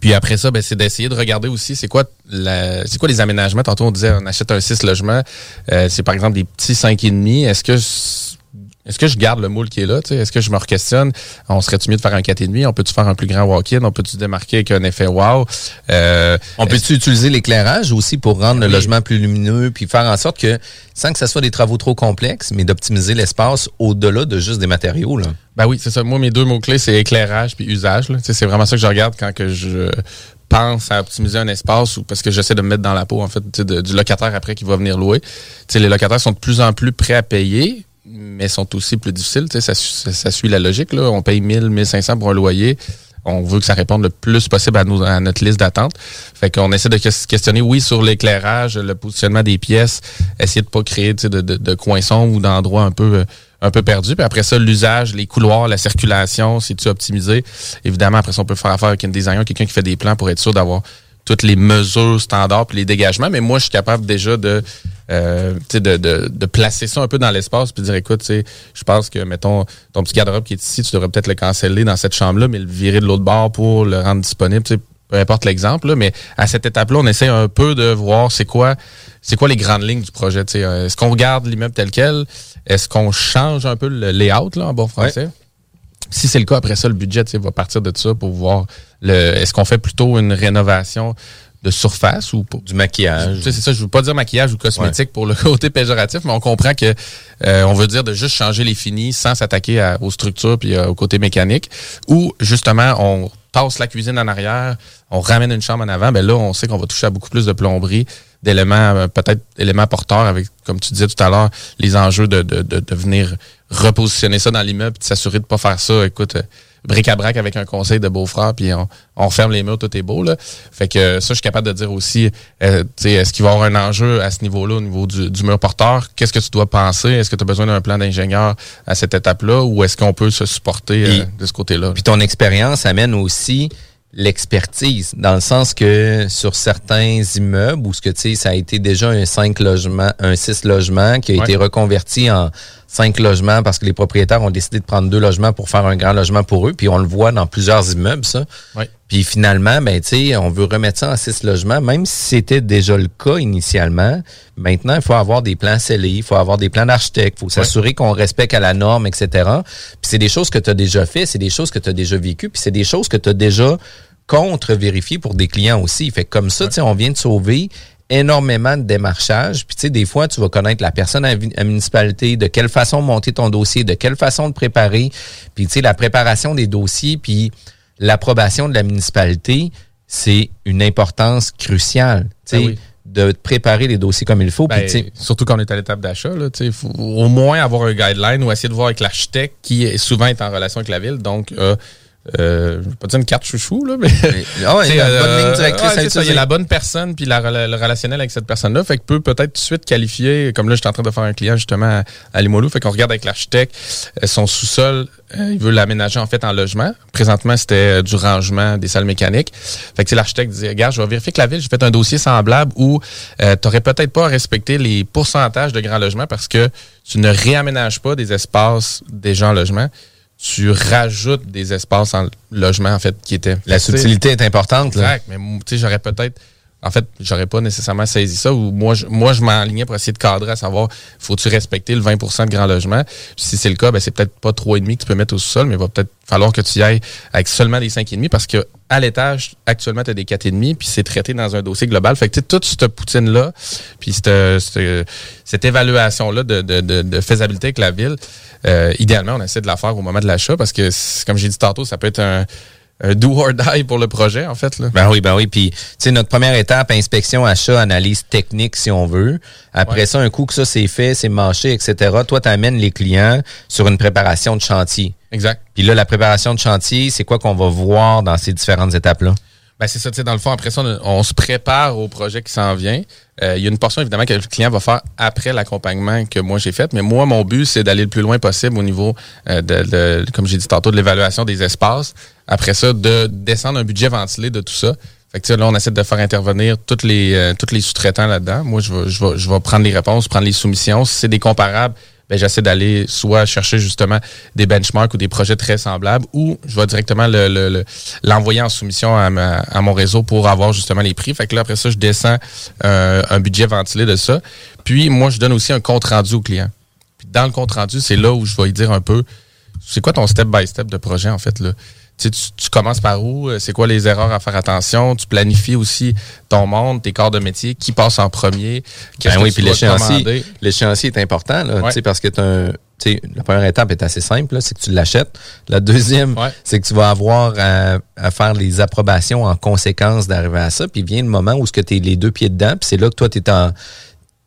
Puis après ça, ben, c'est d'essayer de regarder aussi c'est quoi la, c'est quoi les aménagements? Tantôt, on disait on achète un 6 logements. Euh, c'est par exemple des petits 5,5. Est-ce que est-ce que je garde le moule qui est là? Est-ce que je me re-questionne? On serait-tu mieux de faire un 4,5? On peut-tu faire un plus grand walk-in? On peut-tu démarquer avec un effet wow? Euh, On peut-tu utiliser l'éclairage aussi pour rendre le logement plus lumineux puis faire en sorte que, sans que ce soit des travaux trop complexes, mais d'optimiser l'espace au-delà de juste des matériaux, là? Ben oui, c'est ça. Moi, mes deux mots-clés, c'est éclairage puis usage. C'est vraiment ça que je regarde quand que je pense à optimiser un espace ou parce que j'essaie de me mettre dans la peau en fait de- du locataire après qui va venir louer. Les locataires sont de plus en plus prêts à payer, mais sont aussi plus difficiles. Ça, ça, ça suit la logique. Là. On paye 1000, 1500 pour un loyer. On veut que ça réponde le plus possible à, à notre liste d'attente. Fait qu'on essaie de ques- questionner, oui, sur l'éclairage, le positionnement des pièces, essayer de pas créer de, de, de ou d'endroits un peu un peu perdu. Puis après ça, l'usage, les couloirs, la circulation, si tu optimisé? Évidemment, après ça, on peut faire affaire avec un designer, quelqu'un qui fait des plans pour être sûr d'avoir toutes les mesures standards puis les dégagements. Mais moi, je suis capable déjà de, euh, tu sais, de, de, de placer ça un peu dans l'espace puis dire, écoute, tu sais, je pense que, mettons, ton petit garde-robe qui est ici, tu devrais peut-être le canceller dans cette chambre-là, mais le virer de l'autre bord pour le rendre disponible. Tu sais, peu importe l'exemple, là, mais à cette étape-là, on essaie un peu de voir c'est quoi, c'est quoi les grandes lignes du projet. tu sais. Euh, Est-ce qu'on regarde l'immeuble tel quel? Est-ce qu'on change un peu le layout là, en bon français? Si c'est le cas, après ça, le budget va partir de ça pour voir le. Est-ce qu'on fait plutôt une rénovation de surface ou pour Du maquillage. tu sais, c'est ça, je veux pas dire maquillage ou cosmétique pour le côté péjoratif, mais on comprend que euh, on veut dire de juste changer les finis sans s'attaquer aux structures puis euh, au côté mécanique. Ou justement, on tasse la cuisine en arrière, on ramène une chambre en avant, ben là, on sait qu'on va toucher à beaucoup plus de plomberie, d'éléments, euh, peut-être éléments porteurs avec, comme tu disais tout à l'heure, les enjeux de, de, de, de venir repositionner ça dans l'immeuble, puis de s'assurer de pas faire ça, écoute, euh, bric-à-brac avec un conseil de beau-frère, puis on, on ferme les murs, tout est beau. Là. Fait que euh, ça, je suis capable de dire aussi, euh, tu sais, est-ce qu'il va y avoir un enjeu à ce niveau-là, au niveau du, du mur porteur? Qu'est-ce que tu dois penser? Est-ce que tu as besoin d'un plan d'ingénieur à cette étape-là ou est-ce qu'on peut se supporter euh, de ce côté-là? Puis ton expérience amène aussi l'expertise dans le sens que sur certains immeubles où ce que tu sais ça a été déjà un 5 logements un 6 logements qui a été reconverti en 5 logements parce que les propriétaires ont décidé de prendre deux logements pour faire un grand logement pour eux. Puis on le voit dans plusieurs immeubles ça. Puis finalement ben tu sais on veut remettre ça en 6 logements. Même si c'était déjà le cas initialement maintenant il faut avoir des plans scellés il faut avoir des plans d'architecte il faut s'assurer qu'on respecte à la norme etc puis c'est des choses que tu as déjà fait c'est des choses que tu as déjà vécues puis c'est des choses que tu as déjà contre-vérifié pour des clients aussi. Fait que comme ça, tu sais, on vient de sauver énormément de démarchage. Puis tu sais, des fois, tu vas connaître la personne à la municipalité, de quelle façon monter ton dossier, de quelle façon de préparer. Puis tu sais, la préparation des dossiers, puis l'approbation de la municipalité, c'est une importance cruciale. Tu sais, de préparer les dossiers comme il faut. Ben, puis, surtout quand on est à l'étape d'achat, il faut au moins avoir un guideline ou essayer de voir avec l'architecte qui est souvent est en relation avec la ville. Donc, euh, euh, je vais pas dire une carte chouchou, là, mais. Ah ouais, la bonne ligne directrice ouais, à c'est ça, il y a utiliser. la bonne personne puis la, le relationnel avec cette personne-là. Fait que peut peut-être tout de suite qualifier, comme là, j'étais en train de faire un client justement à, à Limoilou. Fait qu'on regarde avec l'architecte, euh, son sous-sol, euh, il veut l'aménager en fait en logement. Présentement, c'était euh, du rangement des salles mécaniques. Fait que l'architecte dit, regarde, je vais vérifier que la ville, j'ai fait un dossier semblable où euh, tu peut-être pas à respecter les pourcentages de grands logements parce que tu ne réaménages pas des espaces déjà en logement tu rajoutes des espaces en logement, en fait, qui étaient. La subtilité est importante. là. Exact. Mais tu sais, j'aurais peut-être. En fait, j'aurais pas nécessairement saisi ça. Ou moi, je, moi, je m'enlignais pour essayer de cadrer à savoir, faut-tu respecter le 20% de grand logement? Si c'est le cas, ben, c'est peut-être pas 3,5 que tu peux mettre au sous-sol, mais il va peut-être falloir que tu y ailles avec seulement des 5,5 parce que à l'étage, actuellement, tu as des 4,5 puis c'est traité dans un dossier global. Fait que toute cette poutine-là, puis cette, cette, évaluation-là de, de, de, de faisabilité avec la ville, euh, idéalement, on essaie de la faire au moment de l'achat parce que, comme j'ai dit tantôt, ça peut être un do or die pour le projet, en fait. Là. Ben oui, ben oui. Puis, tu sais, notre première étape, inspection, achat, analyse technique, si on veut. Après ça, un coup que ça c'est fait, c'est mâché, etc., toi, tu amènes les clients sur une préparation de chantier. Exact. Puis là, la préparation de chantier, c'est quoi qu'on va voir dans ces différentes étapes-là? Ben c'est ça, tu sais, dans le fond, après ça, on, on se prépare au projet qui s'en vient. Euh, Il y a une portion, évidemment, que le client va faire après l'accompagnement que moi j'ai fait. Mais moi, mon but, c'est d'aller le plus loin possible au niveau, euh, de, de- comme j'ai dit tantôt, de l'évaluation des espaces. Après ça, de descendre un budget ventilé de tout ça. Fait que là, on essaie de faire intervenir toutes les, euh, tous les sous-traitants là-dedans. Moi, je vais, je, vais, je vais prendre les réponses, prendre les soumissions. Si c'est des comparables, j'essaie d'aller soit chercher justement des benchmarks ou des projets très semblables ou je vais directement le- le- le- l'envoyer en soumission à, ma- à mon réseau pour avoir justement les prix. Fait que là, après ça, je descends euh, un budget ventilé de ça. Puis moi, je donne aussi un compte rendu au client. Puis dans le compte rendu, c'est là où je vais lui dire un peu c'est quoi ton step by step de projet en fait là? Tu, tu, commences par où? Euh, C'est quoi les erreurs à faire attention? Tu planifies aussi ton monde, tes corps de métier, qui passe en premier, qu'est-ce Ben que oui, tu puis l'échéancier, est important, là, Ouais. tu sais, parce que un- tu sais, la première étape est assez simple, là, c'est que tu l'achètes. La deuxième, c'est que tu vas avoir à, à faire les approbations en conséquence d'arriver à ça. Puis vient le moment où tu es les deux pieds dedans, puis c'est là que toi, tu es en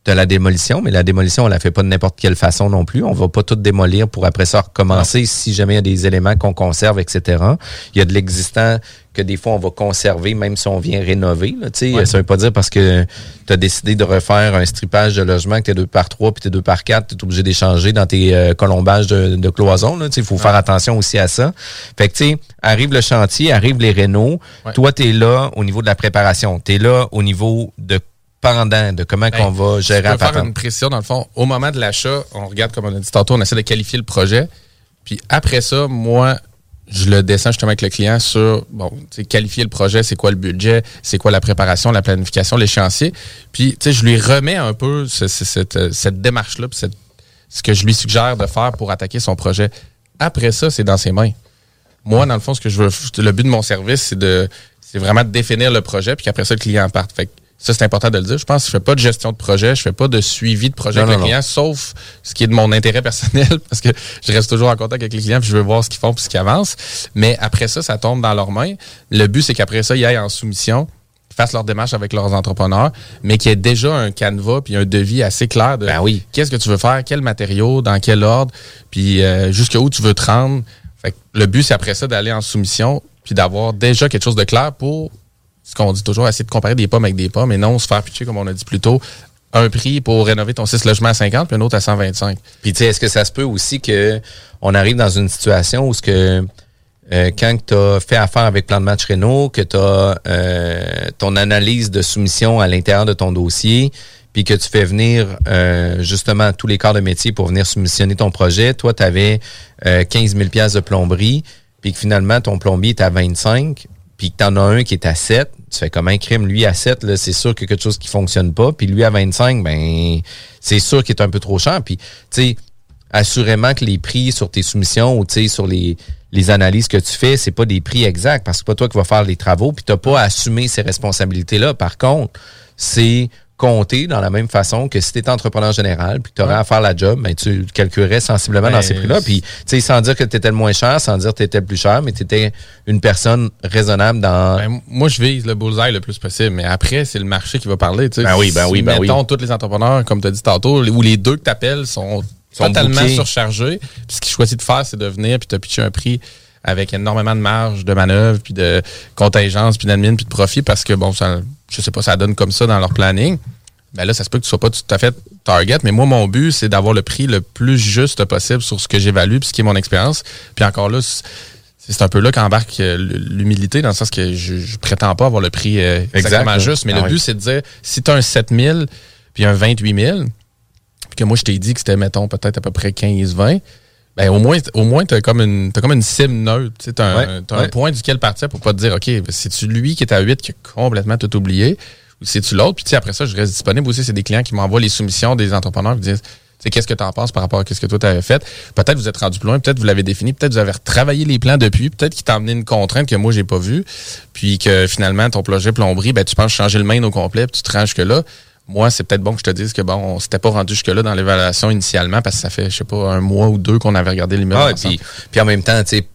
de la démolition, mais la démolition, on la fait pas de n'importe quelle façon non plus. On va pas tout démolir pour après ça recommencer si jamais il y a des éléments qu'on conserve, etc. Il y a de l'existant que des fois on va conserver, même si on vient rénover. Là, tu sais. Ça veut pas dire parce que tu as décidé de refaire un stripage de logement, que tu es 2 par 3 puis tu es 2 par 4, tu es obligé d'échanger dans tes euh, colombages de, de cloison. Il faut faire attention aussi à ça. Fait que tu sais, arrive le chantier, arrive les rénaux. Toi, tu es là au niveau de la préparation. Tu es là au niveau de pendant, de comment qu'on va gérer la faire une précision, dans le fond. Au moment de l'achat, on regarde, comme on a dit tantôt, on essaie de qualifier le projet. Puis après ça, moi, je le descends justement avec le client sur, bon, tu sais, qualifier le projet, c'est quoi le budget, c'est quoi la préparation, la planification, l'échéancier. Puis, tu sais, je lui remets un peu ce- ce- cette, euh, cette démarche-là, puis cette- ce que je lui suggère de faire pour attaquer son projet. Après ça, c'est dans ses mains. Moi, dans le fond, ce que je veux, le but de mon service, c'est de, c'est vraiment de définir le projet, puis qu'après ça, le client parte. Fait que ça, c'est important de le dire. Je pense que je fais pas de gestion de projet, je fais pas de suivi de projet Non, avec non, le client, sauf ce qui est de mon intérêt personnel, parce que je reste toujours en contact avec les clients, puis je veux voir ce qu'ils font, puis ce qu'ils avancent. Mais après ça, ça tombe dans leurs mains. Le but, c'est qu'après ça, ils aillent en soumission, fassent leur démarche avec leurs entrepreneurs, mais qu'il y ait déjà un canevas puis un devis assez clair de qu'est-ce que tu veux faire, quel matériau, dans quel ordre, puis euh, jusqu'où tu veux te rendre. Fait que le but, c'est après ça d'aller en soumission, puis d'avoir déjà quelque chose de clair pour ce qu'on dit toujours, essayer de comparer des pommes avec des pommes et non se faire pitcher, comme on a dit plus tôt, un prix pour rénover ton 6 logements à 50 puis un autre à 125. Puis tu sais, est-ce que ça se peut aussi que on arrive dans une situation où ce que euh, quand tu as fait affaire avec Plan de match Renault, que tu as euh, ton analyse de soumission à l'intérieur de ton dossier, puis que tu fais venir euh, justement tous les corps de métier pour venir soumissionner ton projet, toi, tu avais 15 000 de plomberie, puis que finalement, ton plombier est à 25, puis que tu en as un qui est à 7, tu fais comme un crime. Lui à 7, là, c'est sûr qu'il y a quelque chose qui fonctionne pas. Puis lui à 25, ben c'est sûr qu'il est un peu trop cher. Puis, tu sais, assurément que les prix sur tes soumissions ou tu sais, sur les, les analyses que tu fais, c'est pas des prix exacts parce que c'est pas toi qui vas faire les travaux, puis tu pas à assumer ces responsabilités-là. Par contre, c'est compter dans la même façon que si tu étais entrepreneur général puis que tu aurais à faire la job, ben, tu calculerais sensiblement dans ces ben, prix-là. Puis, tu sais, sans dire que tu étais le moins cher, sans dire que tu étais le plus cher, mais tu étais une personne raisonnable dans. Ben, moi, je vise le bullseye le plus possible, mais après, c'est le marché qui va parler. Ben oui, ben oui, ben mettons, tous les entrepreneurs, comme tu as dit tantôt, ou les deux que tu appelles sont, totalement surchargés. Puis ce qu'ils choisissent de faire, c'est de venir puis te pitcher un prix avec énormément de marge de manœuvre, puis de contingence, puis d'admin, puis de profit, parce que, bon, ça, je sais pas, ça donne comme ça dans leur planning. Ben là, ça se peut que tu sois pas tout à fait target, mais moi, mon but, c'est d'avoir le prix le plus juste possible sur ce que j'évalue, puis ce qui est mon expérience. Puis encore là, c'est un peu là qu'embarque euh, l'humilité, dans le sens que je, je prétends pas avoir le prix euh, exactement juste, mais ah le but, c'est de dire, si tu as un 7000 puis un 28 000, puis que moi, je t'ai dit que c'était, mettons, peut-être à peu près 15-20, ben, au moins, au moins, t'as comme une, as comme une cible neutre. Tu as, un, point duquel partir pour pas te dire, OK, c'est-tu lui qui est à 8 qui a complètement tout oublié ou c'est-tu l'autre? Puis après ça, je reste disponible aussi. C'est des clients qui m'envoient les soumissions des entrepreneurs qui disent, qu'est-ce que tu en penses par rapport à ce que toi tu avais fait? Peut-être vous êtes rendu plus loin, peut-être vous l'avez défini, peut-être vous avez retravaillé les plans depuis, peut-être qu'il t'a amené une contrainte que moi j'ai pas vue, puis que finalement ton projet plomberie, ben tu penses changer le main au complet, puis tu te rends jusque là moi, c'est peut-être bon que je te dise que bon, on s'était pas rendu jusque-là dans l'évaluation initialement parce que ça fait, je sais pas, un mois ou deux qu'on avait regardé l'immeuble. Ah, puis, puis en même temps, tu sais,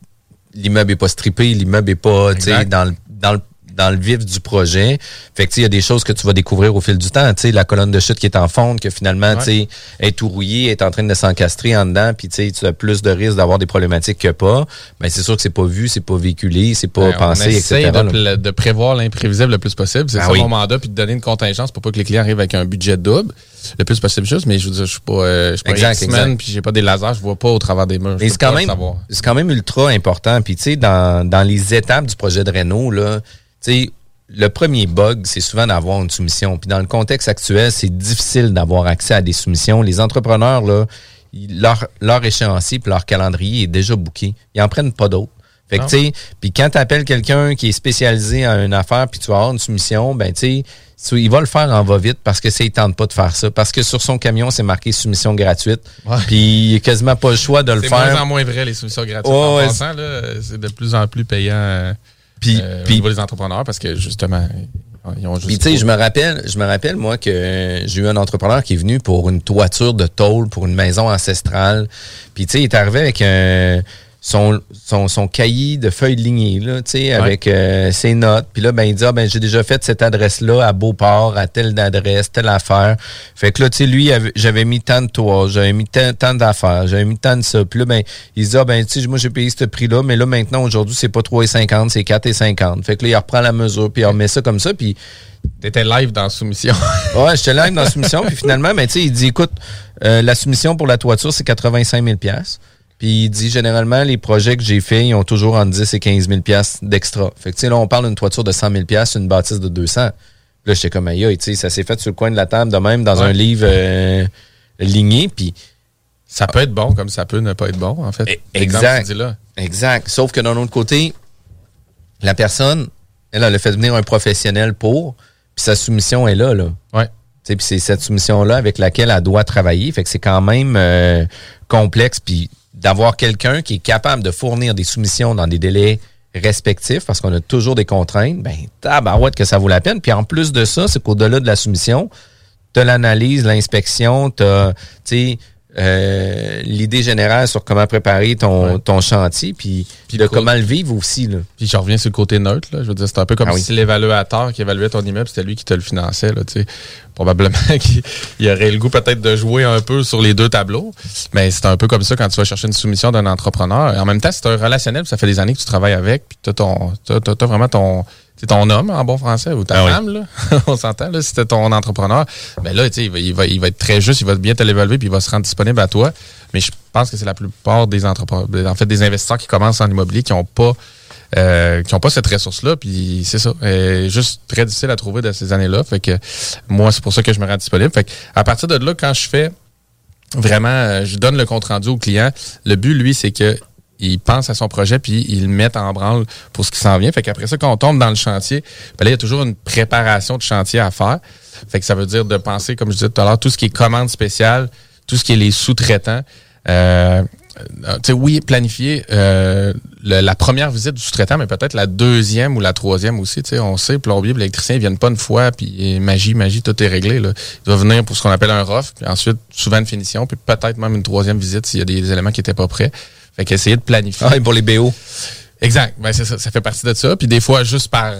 l'immeuble est pas strippé, l'immeuble est pas, tu sais, dans le, dans le dans le vif du projet. Fait que il y a des choses que tu vas découvrir au fil du temps. Tu sais, la colonne de chute qui est en fonte, que finalement, tu sais, est tout rouillée, est en train de s'encastrer en dedans, puis tu as plus de risques d'avoir des problématiques que pas. Mais c'est sûr que c'est pas vu, c'est pas véhiculé, c'est pas ben, pensé, on etc. De, de prévoir l'imprévisible le plus possible. C'est ben ça mon mandat, puis de donner une contingence pour pas que les clients arrivent avec un budget double le plus possible juste, mais je veux dire, je suis pas, euh, je suis pas exact, puis j'ai pas des lasers, je vois pas au travers des murs. c'est quand même, c'est quand même ultra important. Puis tu sais, dans, dans les étapes du projet de Renault, là, sais, le premier bug, c'est souvent d'avoir une soumission. Puis dans le contexte actuel, c'est difficile d'avoir accès à des soumissions. Les entrepreneurs, là, leur, leur échéancier et leur calendrier est déjà booké. Ils en prennent pas d'autres. Fait que, tu sais, puis quand tu appelles quelqu'un qui est spécialisé à une affaire puis tu vas avoir une soumission, ben, tu sais, il va le faire en va-vite parce que ça, il tente pas de faire ça. Parce que sur son camion, c'est marqué soumission gratuite. Puis il a quasiment pas le choix de le faire. C'est moins en moins vrai, les soumissions gratuites. en passant, c'est de plus en plus payant. Euh, puis, euh, puis les entrepreneurs parce que justement ils ont juste Puis tu sais, je me rappelle, je me rappelle moi que j'ai eu un entrepreneur qui est venu pour une toiture de tôle pour une maison ancestrale. Puis tu sais, il est arrivé avec un son, son, son cahier de feuilles lignées, là, tu sais, avec euh, ses notes. Puis là, ben, il dit, ah, ben, j'ai déjà fait cette adresse-là à Beauport, à telle adresse, telle affaire. Fait que là, tu sais, lui, j'avais mis tant de toits, j'avais mis tant, d'affaires, j'avais mis tant de ça. Puis là, ben, il dit, ah, ben, tu sais, moi, j'ai payé ce prix-là, mais là, maintenant, aujourd'hui, c'est pas 3,50, c'est 4,50. Fait que là, il reprend la mesure, puis il remet ça comme ça, puis... T'étais live dans la soumission. ouais, j'étais live dans la soumission, puis finalement, ben, tu sais, il dit, écoute, euh, la soumission pour la toiture, c'est 85 000 puis il dit généralement, les projets que j'ai faits, ils ont toujours entre 10 et 15 000 d'extra. Fait que tu sais, là, on parle d'une toiture de 100 000 une bâtisse de 200. Là, j'étais comme aïe, tu sais, ça s'est fait sur le coin de la table de même dans un livre euh, ligné. Puis ça peut être bon comme ça peut ne pas être bon, en fait. E, exact. Exact. Sauf que d'un autre côté, la personne, elle, elle a fait venir un professionnel pour, puis sa soumission est là, là. Ouais. Puis c'est cette soumission-là avec laquelle elle doit travailler. Fait que c'est quand même euh, complexe. Puis d'avoir quelqu'un qui est capable de fournir des soumissions dans des délais respectifs, parce qu'on a toujours des contraintes, ben, tabarouette que ça vaut la peine. Puis en plus de ça, c'est qu'au-delà de la soumission, tu l'analyse, l'inspection, tu as, euh, l'idée générale sur comment préparer ton, ton chantier, puis, puis de comment le vivre aussi. Là. Puis je reviens sur le côté neutre. Là. Je veux dire, c'est un peu comme ah si l'évaluateur qui évaluait ton immeuble, c'était lui qui te le finançait. Là, Probablement qu'il aurait le goût peut-être de jouer un peu sur les deux tableaux. Mais c'est un peu comme ça quand tu vas chercher une soumission d'un entrepreneur. Et en même temps, c'est un relationnel, ça fait des années que tu travailles avec, puis tu as, vraiment ton c'est ton homme en bon français ou ta ah femme, là? on s'entend, là, si ton entrepreneur, ben là, il va, il, va, il va être très juste, il va bien te l'évaluer, puis il va se rendre disponible à toi. Mais je pense que c'est la plupart des entrepreneurs, en fait, des investisseurs qui commencent en immobilier qui n'ont pas euh, qui n'ont pas cette ressource-là. Puis c'est ça. Euh, juste très difficile à trouver de ces années-là. Fait que moi, c'est pour ça que je me rends disponible. Fait que à partir de là, quand je fais vraiment, euh, je donne le compte rendu au client, le but, lui, c'est que il pense à son projet puis il le met en branle pour ce qui s'en vient. Fait qu'après ça, quand on tombe dans le chantier, ben là, il y a toujours une préparation de chantier à faire. Fait que ça veut dire de penser, comme je disais tout à l'heure, tout ce qui est commande spéciale, tout ce qui est les sous-traitants. Euh, euh, sais, oui, planifier euh, la première visite du sous-traitant, mais peut-être la deuxième ou la troisième aussi. On sait, plombier, l'électricien, ils viennent pas une fois, puis magie, magie, tout est réglé. Là. Ils doivent venir pour ce qu'on appelle un ROF, puis ensuite, souvent une finition, puis peut-être même une troisième visite s'il y a des éléments qui étaient pas prêts. Fait qu'essayer de planifier. Ah, et pour les BO. Exact. Ben, ça, ça fait partie de ça. Puis des fois, juste par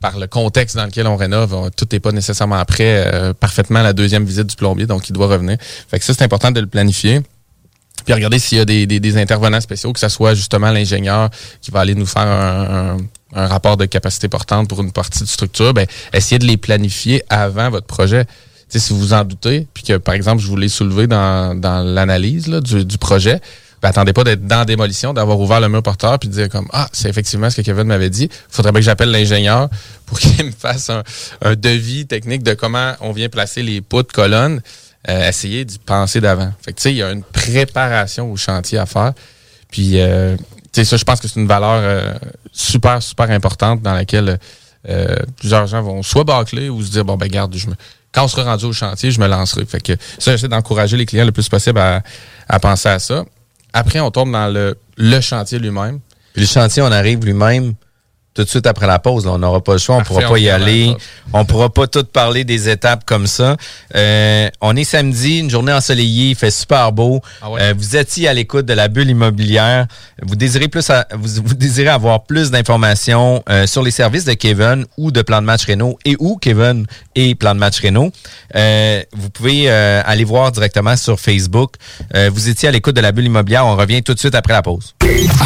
par le contexte dans lequel on rénove, tout n'est pas nécessairement prêt euh, parfaitement à la deuxième visite du plombier, donc il doit revenir. Fait que ça, c'est important de le planifier. Puis regarder s'il y a des, des, intervenants spéciaux, que ce soit justement l'ingénieur qui va aller nous faire un, un, rapport de capacité portante pour une partie de structure, ben, essayez de les planifier avant votre projet. si vous en doutez, puis que, par exemple, je vous l'ai soulevé dans, dans l'analyse du, du projet, ben, attendez pas d'être dans la démolition, d'avoir ouvert le mur porteur puis de dire comme Ah, c'est effectivement ce que Kevin m'avait dit. Faudrait bien que j'appelle l'ingénieur pour qu'il me fasse un, un, devis technique de comment on vient placer les poutres colonnes. Euh, essayer d'y penser d'avant. Fait que tu sais, il y a une préparation au chantier à faire. Puis euh, tu sais, ça, je pense que c'est une valeur euh, super, super importante dans laquelle euh, plusieurs gens vont soit bâcler ou se dire bon ben garde, je me quand on sera rendu au chantier, je me lancerai. Fait que ça, j'essaie d'encourager les clients le plus possible à, à penser à ça. Après, on tombe dans le, le chantier lui-même. Puis le chantier, on arrive lui-même tout de suite après la pause. On n'aura pas le choix, on ne pourra pas y aller. On pourra pas tout parler des étapes comme ça. Euh, on est samedi, une journée ensoleillée, il fait super beau. Ah euh, vous étiez à l'écoute de la bulle immobilière. Vous désirez plus, vous, désirez avoir plus d'informations euh, sur les services de Kevin ou de Plan de Match Renault et où Kevin et Plan de Match Renault. vous pouvez aller voir directement sur Facebook. vous étiez à l'écoute de la bulle immobilière. On revient tout de suite après la pause. Ah,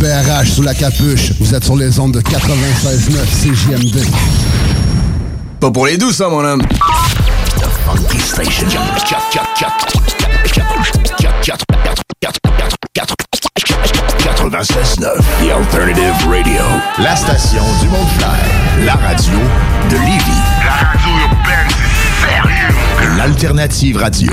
BRH sous la capuche. Vous êtes sur les ondes de 96.9 CJMD. Pas pour les douces, ça, mon homme. Station. 96.9, The Alternative Radio. La station du monde. La radio de Lévis. La radio urbaine, sérieux. L'Alternative Radio.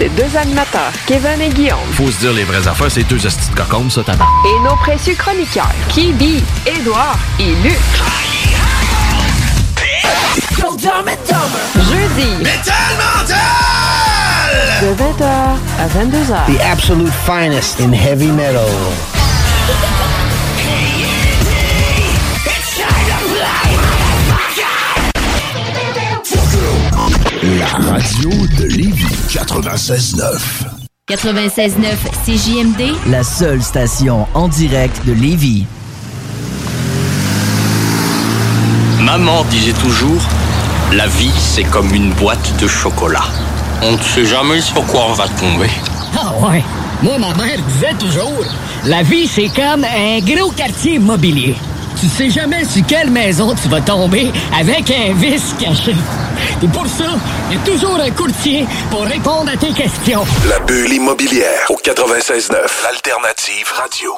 Ces deux animateurs, Kevin et Guillaume. Faut se dire les vraies affaires, c'est deux hosties de cocombes, ça, t'as Et nos précieux chroniqueurs, Kibi, Édouard et Luc. Jeudi. Metal Mental! De 20h à 22h. The absolute finest in heavy metal. La radio de Lévis 96.9. 96.9 CJMD, la seule station en direct de Lévis. Maman disait toujours, la vie c'est comme une boîte de chocolat. On ne sait jamais sur quoi on va tomber. Ah ouais Moi, ma mère disait toujours, la vie, c'est comme un gros quartier immobilier. Tu sais jamais sur quelle maison tu vas tomber avec un vice caché. Et pour ça, il y a toujours un courtier pour répondre à tes questions. La bulle immobilière au 96.9, l'alternative radio.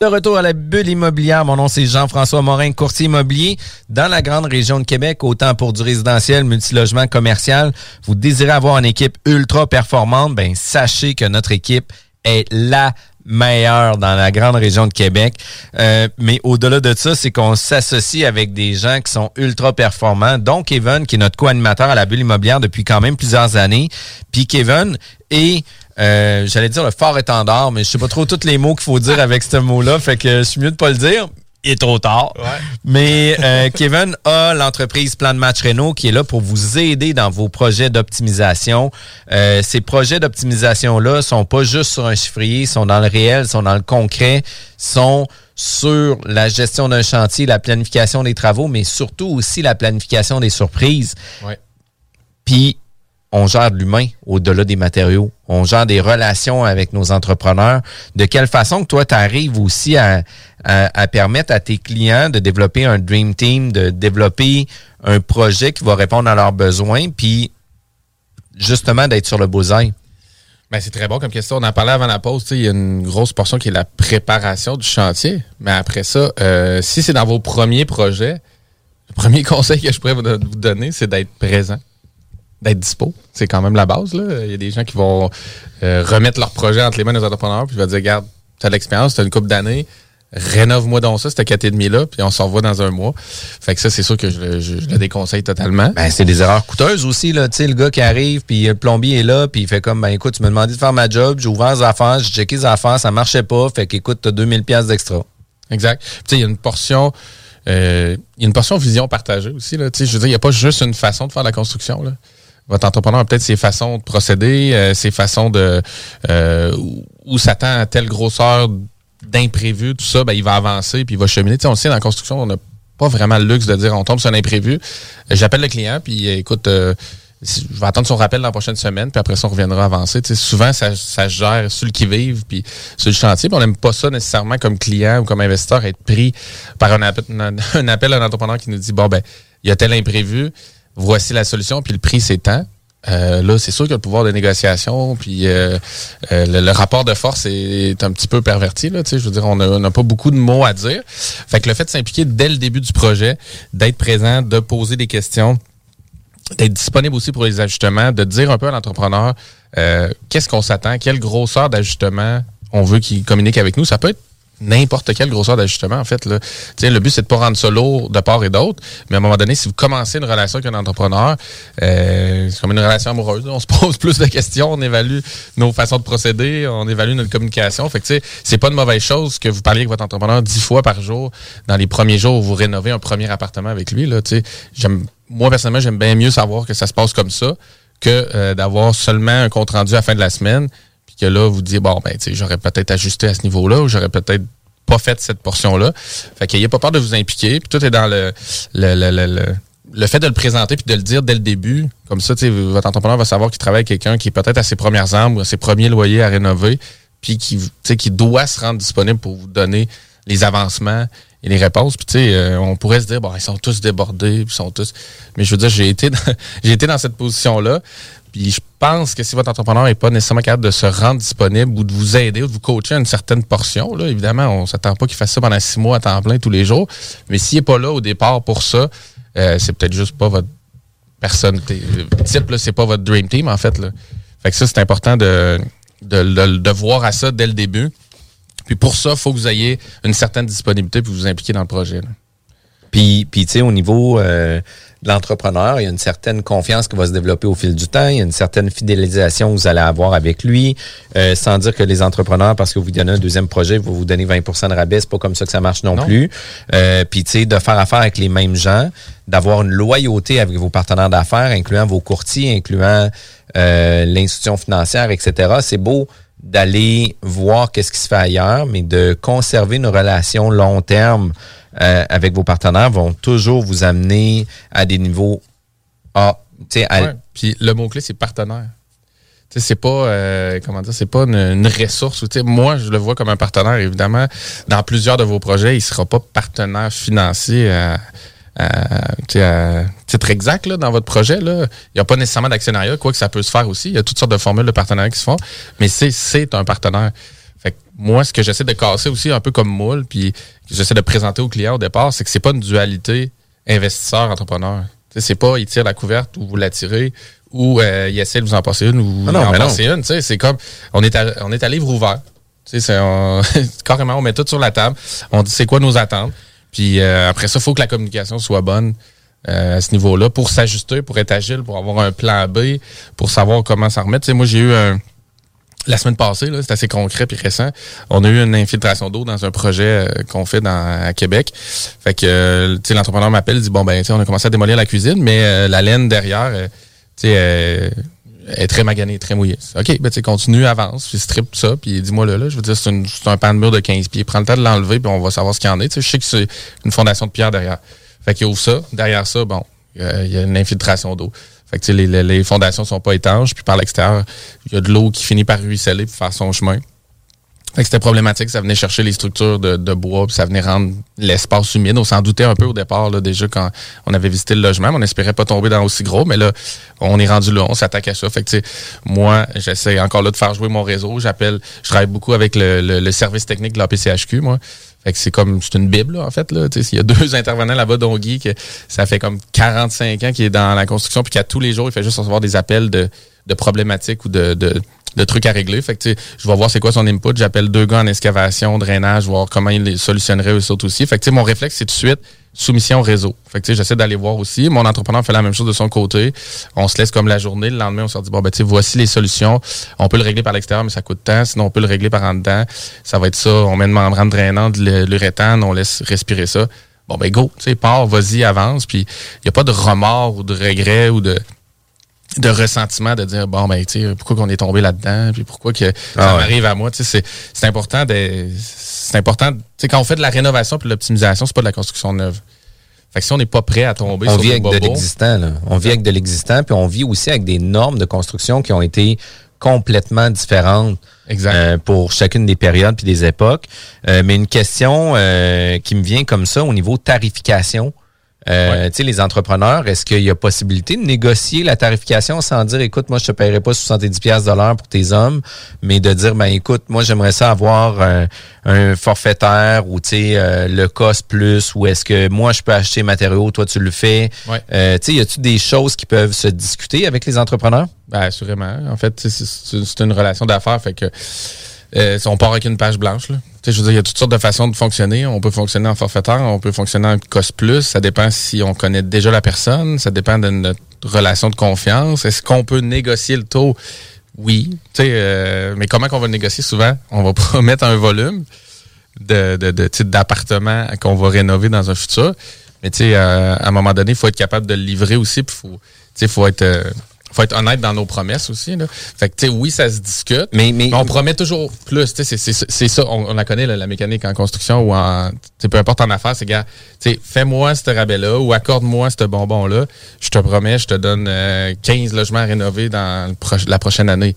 De retour à la bulle immobilière, mon nom c'est Jean-François Morin, courtier immobilier dans la grande région de Québec, autant pour du résidentiel, multilogement, commercial. Vous désirez avoir une équipe ultra performante, ben sachez que notre équipe est la meilleure dans la grande région de Québec. Euh, mais au-delà de ça, c'est qu'on s'associe avec des gens qui sont ultra performants, dont Kevin, qui est notre co-animateur à la bulle immobilière depuis quand même plusieurs années. Puis Kevin est euh, j'allais dire le fort étendard, mais je sais pas trop tous les mots qu'il faut dire avec ce mot-là, fait que je suis mieux de pas le dire. Il est trop tard. Mais euh, Kevin a l'entreprise Plan de Match Renault qui est là pour vous aider dans vos projets d'optimisation. Euh, ces projets d'optimisation-là sont pas juste sur un chiffrier, sont dans le réel, sont dans le concret, sont sur la gestion d'un chantier, la planification des travaux, mais surtout aussi la planification des surprises. Ouais. Puis on gère de l'humain au-delà des matériaux. On gère des relations avec nos entrepreneurs. De quelle façon que toi, tu arrives aussi à, à, à permettre à tes clients de développer un Dream Team, de développer un projet qui va répondre à leurs besoins, puis justement d'être sur le bullseye? Ben, c'est très bon comme question. On en parlait avant la pause. Il y a une grosse portion qui est la préparation du chantier. Mais après ça, euh, si c'est dans vos premiers projets, le premier conseil que je pourrais vous donner, c'est d'être présent, d'être dispo. C'est quand même la base. Là. Il y a des gens qui vont euh, remettre leur projet entre les mains des entrepreneurs, puis ils vont dire, regarde, tu as l'expérience, tu as une couple d'années, rénove-moi donc ça, cette 4,5-là, puis on se revoit dans un mois. Fait que ça, c'est sûr que je, le- je- je le déconseille totalement. Ben, c'est des erreurs coûteuses aussi, là. Tu sais, le gars qui arrive, puis le plombier est là, puis il fait comme, ben écoute, tu m'as demandé de faire ma job, j'ai ouvert les affaires, j'ai checké les affaires, ça marchait pas, fait qu'écoute, t'as 2000 pièces d'extra. Exact. Tu sais, il y a une portion, euh, il y a une portion vision partagée aussi. Là. Tu sais, Je veux dire, il n'y a pas juste une façon de faire la construction. Là. Votre entrepreneur a peut-être ses façons de procéder, euh, ses façons de euh, où- où s'attend à telle grosseur d'imprévu, tout ça, ben, il va avancer puis il va cheminer. Tu on le sait, dans la construction, on n'a pas vraiment le luxe de dire on tombe sur un imprévu. Euh, J'appelle le client, puis euh, écoute, euh, je vais attendre son rappel dans la prochaine semaine, puis après ça, on reviendra avancer. Souvent, ça, ça gère sur qui-vive, puis sur le chantier, on n'aime pas ça nécessairement comme client ou comme investisseur, être pris par un appel, à un entrepreneur qui nous dit, bon, ben, il y a tel imprévu, voici la solution, puis le prix, c'est. Euh, là, c'est sûr a le pouvoir de négociation, puis euh, euh, le, rapport de force est, un petit peu perverti. Là, je veux dire, on n'a pas beaucoup de mots à dire. Fait que le fait de s'impliquer dès le début du projet, d'être présent, de poser des questions, d'être disponible aussi pour les ajustements, de dire un peu à l'entrepreneur euh, qu'est-ce qu'on s'attend, quelle grosseur d'ajustement on veut qu'il communique avec nous. Ça peut être n'importe quelle grosseur d'ajustement, en fait. Là. Le but, c'est de pas rendre ça lourd de part et d'autre. Mais à un moment donné, si vous commencez une relation avec un entrepreneur, euh, c'est comme une relation amoureuse. On se pose plus de questions, on évalue nos façons de procéder, on évalue notre communication. Fait que, c'est pas une mauvaise chose que vous parliez avec votre entrepreneur dix fois par jour dans les premiers jours où vous rénovez un premier appartement avec lui. Là, j'aime, moi, personnellement, j'aime bien mieux savoir que ça se passe comme ça que euh, d'avoir seulement un compte rendu à la fin de la semaine que là, vous dites, bon, ben, j'aurais peut-être ajusté à ce niveau-là ou j'aurais peut-être pas fait cette portion-là. Fait a pas peur de vous impliquer. Puis tout est dans le, le, le, le, le- fait de le présenter puis de le dire dès le début. Comme ça, votre entrepreneur va savoir qu'il travaille avec quelqu'un qui est peut-être à ses premières armes ou à ses premiers loyers à rénover puis qui, qui doit se rendre disponible pour vous donner les avancements et les réponses. Puis, tu sais, euh, on pourrait se dire, bon, ils sont tous débordés, ils sont tous... Mais je veux dire, j'ai été j'ai été dans cette position-là. Puis je pense que si votre entrepreneur n'est pas nécessairement capable de se rendre disponible ou de vous aider ou de vous coacher à une certaine portion, là, évidemment, on s'attend pas qu'il fasse ça pendant six mois à temps plein tous les jours. Mais s'il n'est pas là au départ pour ça, euh, c'est peut-être juste pas votre personne type, c'est pas votre dream team, en fait. Là. Fait que ça, c'est important de, de, de- de voir à ça dès le début. Puis pour ça, il faut que vous ayez une certaine disponibilité pour vous impliquer dans le projet. là. Puis, puis tu sais, au niveau euh, de l'entrepreneur, il y a une certaine confiance qui va se développer au fil du temps. Il y a une certaine fidélisation que vous allez avoir avec lui. Euh, sans dire que les entrepreneurs, parce que vous donnez un deuxième projet, vont vous donner 20% de rabais. C'est pas comme ça que ça marche non, Non. plus. Euh, puis, tu sais, de faire affaire avec les mêmes gens, d'avoir une loyauté avec vos partenaires d'affaires, incluant vos courtiers, incluant euh, l'institution financière, etc. C'est beau d'aller voir qu'est-ce qui se fait ailleurs, mais de conserver une relation long terme euh, avec vos partenaires vont toujours vous amener à des niveaux A. Puis le mot-clé, c'est partenaire. C'est pas euh, comment dire, c'est pas une, ressource. Moi, je le vois comme un partenaire. Évidemment, dans plusieurs de vos projets, il sera pas partenaire financier à, à, sais, à titre exact là, dans votre projet. Là. Il n'y a pas nécessairement d'actionnariat, quoi que ça peut se faire aussi. Il y a toutes sortes de formules de partenariat qui se font, mais c'est un partenaire. Fait que moi, ce que j'essaie de casser aussi un peu comme moule, puis que j'essaie de présenter aux clients au départ, c'est que c'est pas une dualité investisseur-entrepreneur. C'est pas il tire la couverte ou vous la tirez ou euh, il essaie de vous en passer une ou Ah non, en une. C'est comme on est à, on est à livre ouvert. On- carrément, on met tout sur la table. On dit c'est quoi nos attentes? Puis euh, après ça, il faut que la communication soit bonne euh, à ce niveau-là pour s'ajuster, pour être agile, pour avoir un plan B, pour savoir comment s'en remettre. Tu sais, moi, j'ai eu un, la semaine passée, c'est assez concret puis récent. On a eu une infiltration d'eau dans un projet euh, qu'on fait dans, à Québec. Fait que euh, l'entrepreneur m'appelle, dit bon ben on a commencé à démolir la cuisine, mais euh, la laine derrière, euh, tu sais, est très maganée, très mouillée. OK, ben tu continue, avance, puis strip ça, puis dis-moi là, là, je veux dire, c'est, un pan de mur de 15 pieds. Prends le temps de l'enlever, puis on va savoir ce qu'il y en est. Tu sais, je sais que c'est une fondation de pierre derrière. Fait qu'il ouvre ça. Derrière ça, bon, il y a une infiltration d'eau. Fait que les, les, les fondations sont pas étanches, puis par l'extérieur, il y a de l'eau qui finit par ruisseler pour faire son chemin. C'était problématique, ça venait chercher les structures de, de bois, puis ça venait rendre l'espace humide. On s'en doutait un peu au départ, là, déjà quand on avait visité le logement, mais on espérait pas tomber dans aussi gros, mais là, on est rendu là, on s'attaque à ça. Fait que moi, j'essaie encore là de faire jouer mon réseau. J'appelle, je travaille beaucoup avec le, le- le service technique de la PCHQ, moi. C'est comme, c'est une bible, là, en fait, là. Il y a deux intervenants là-bas, dont Guy, que ça fait comme 45 ans qu'il est dans la construction, puis qu'à tous les jours, il fait juste recevoir des appels de, de problématiques ou de, de, de trucs à régler. Fait je vais voir c'est quoi son input. J'appelle deux gars en excavation, drainage, voir comment ils les solutionneraient eux autres aussi. Fait que, mon réflexe, c'est tout de suite soumission réseau. Fait que, j'essaie d'aller voir aussi. Mon entrepreneur fait la même chose de son côté. On se laisse comme la journée. Le lendemain, on se dit, bon, ben, voici les solutions. On peut le régler par l'extérieur, mais ça coûte tant. Sinon, on peut le régler par en dedans. Ça va être ça. On met une membrane drainante, de l'uréthane, on laisse respirer ça. Bon, ben, go. Tu sais, pars, vas-y, avance. Puis, il n'y a pas de remords ou de regret ou de, de ressentiment de dire bon ben tu sais pourquoi qu'on est tombé là-dedans puis pourquoi que ça Ah ouais. m'arrive à moi tu sais c'est c'est important de c'est important tu sais quand on fait de la rénovation puis de l'optimisation c'est pas de la construction neuve fait que si on n'est pas prêt à tomber on sur vit avec de l'existant. là. On vit avec de l'existant, puis on vit aussi avec des normes de construction qui ont été complètement différentes euh, pour chacune des périodes puis des époques. Euh, mais une question euh, qui me vient comme ça au niveau tarification. Euh, les entrepreneurs, est-ce qu'il y a possibilité de négocier la tarification sans dire, écoute, moi, je te paierai pas 70 pièces de l'heure pour tes hommes, mais de dire, ben, écoute, moi, j'aimerais ça avoir un, un forfaitaire ou, tu sais, euh, le cost plus, ou est-ce que moi, je peux acheter matériaux, toi, tu le fais. Ouais. Euh, y a-tu des choses qui peuvent se discuter avec les entrepreneurs? Ben, assurément. En fait, c'est une relation d'affaires. Fait que euh, on part avec une page blanche. Je veux dire, il y a toutes sortes de façons de fonctionner. On peut fonctionner en forfaitaire, on peut fonctionner en cost plus. Ça dépend si on connaît déjà la personne. Ça dépend de notre relation de confiance. Est-ce qu'on peut négocier le taux? Oui. Euh, mais comment qu'on va le négocier? Souvent? On va promettre un volume de, titres d'appartements qu'on va rénover dans un futur. Mais euh, à un moment donné, il faut être capable de le livrer aussi. Puis faut, faut être, faut être honnête dans nos promesses aussi. Là. Fait que tu sais, oui, ça se discute. Mais, mais, on promet toujours plus. Tu sais, c'est- c'est c'est ça. On, on la connaît, là, la mécanique en construction ou en, peu importe en affaires, c'est gars, tu sais, fais-moi ce rabais-là ou accorde-moi ce bonbon-là. Je te promets, je te donne euh, 15 logements à rénover dans le la prochaine année.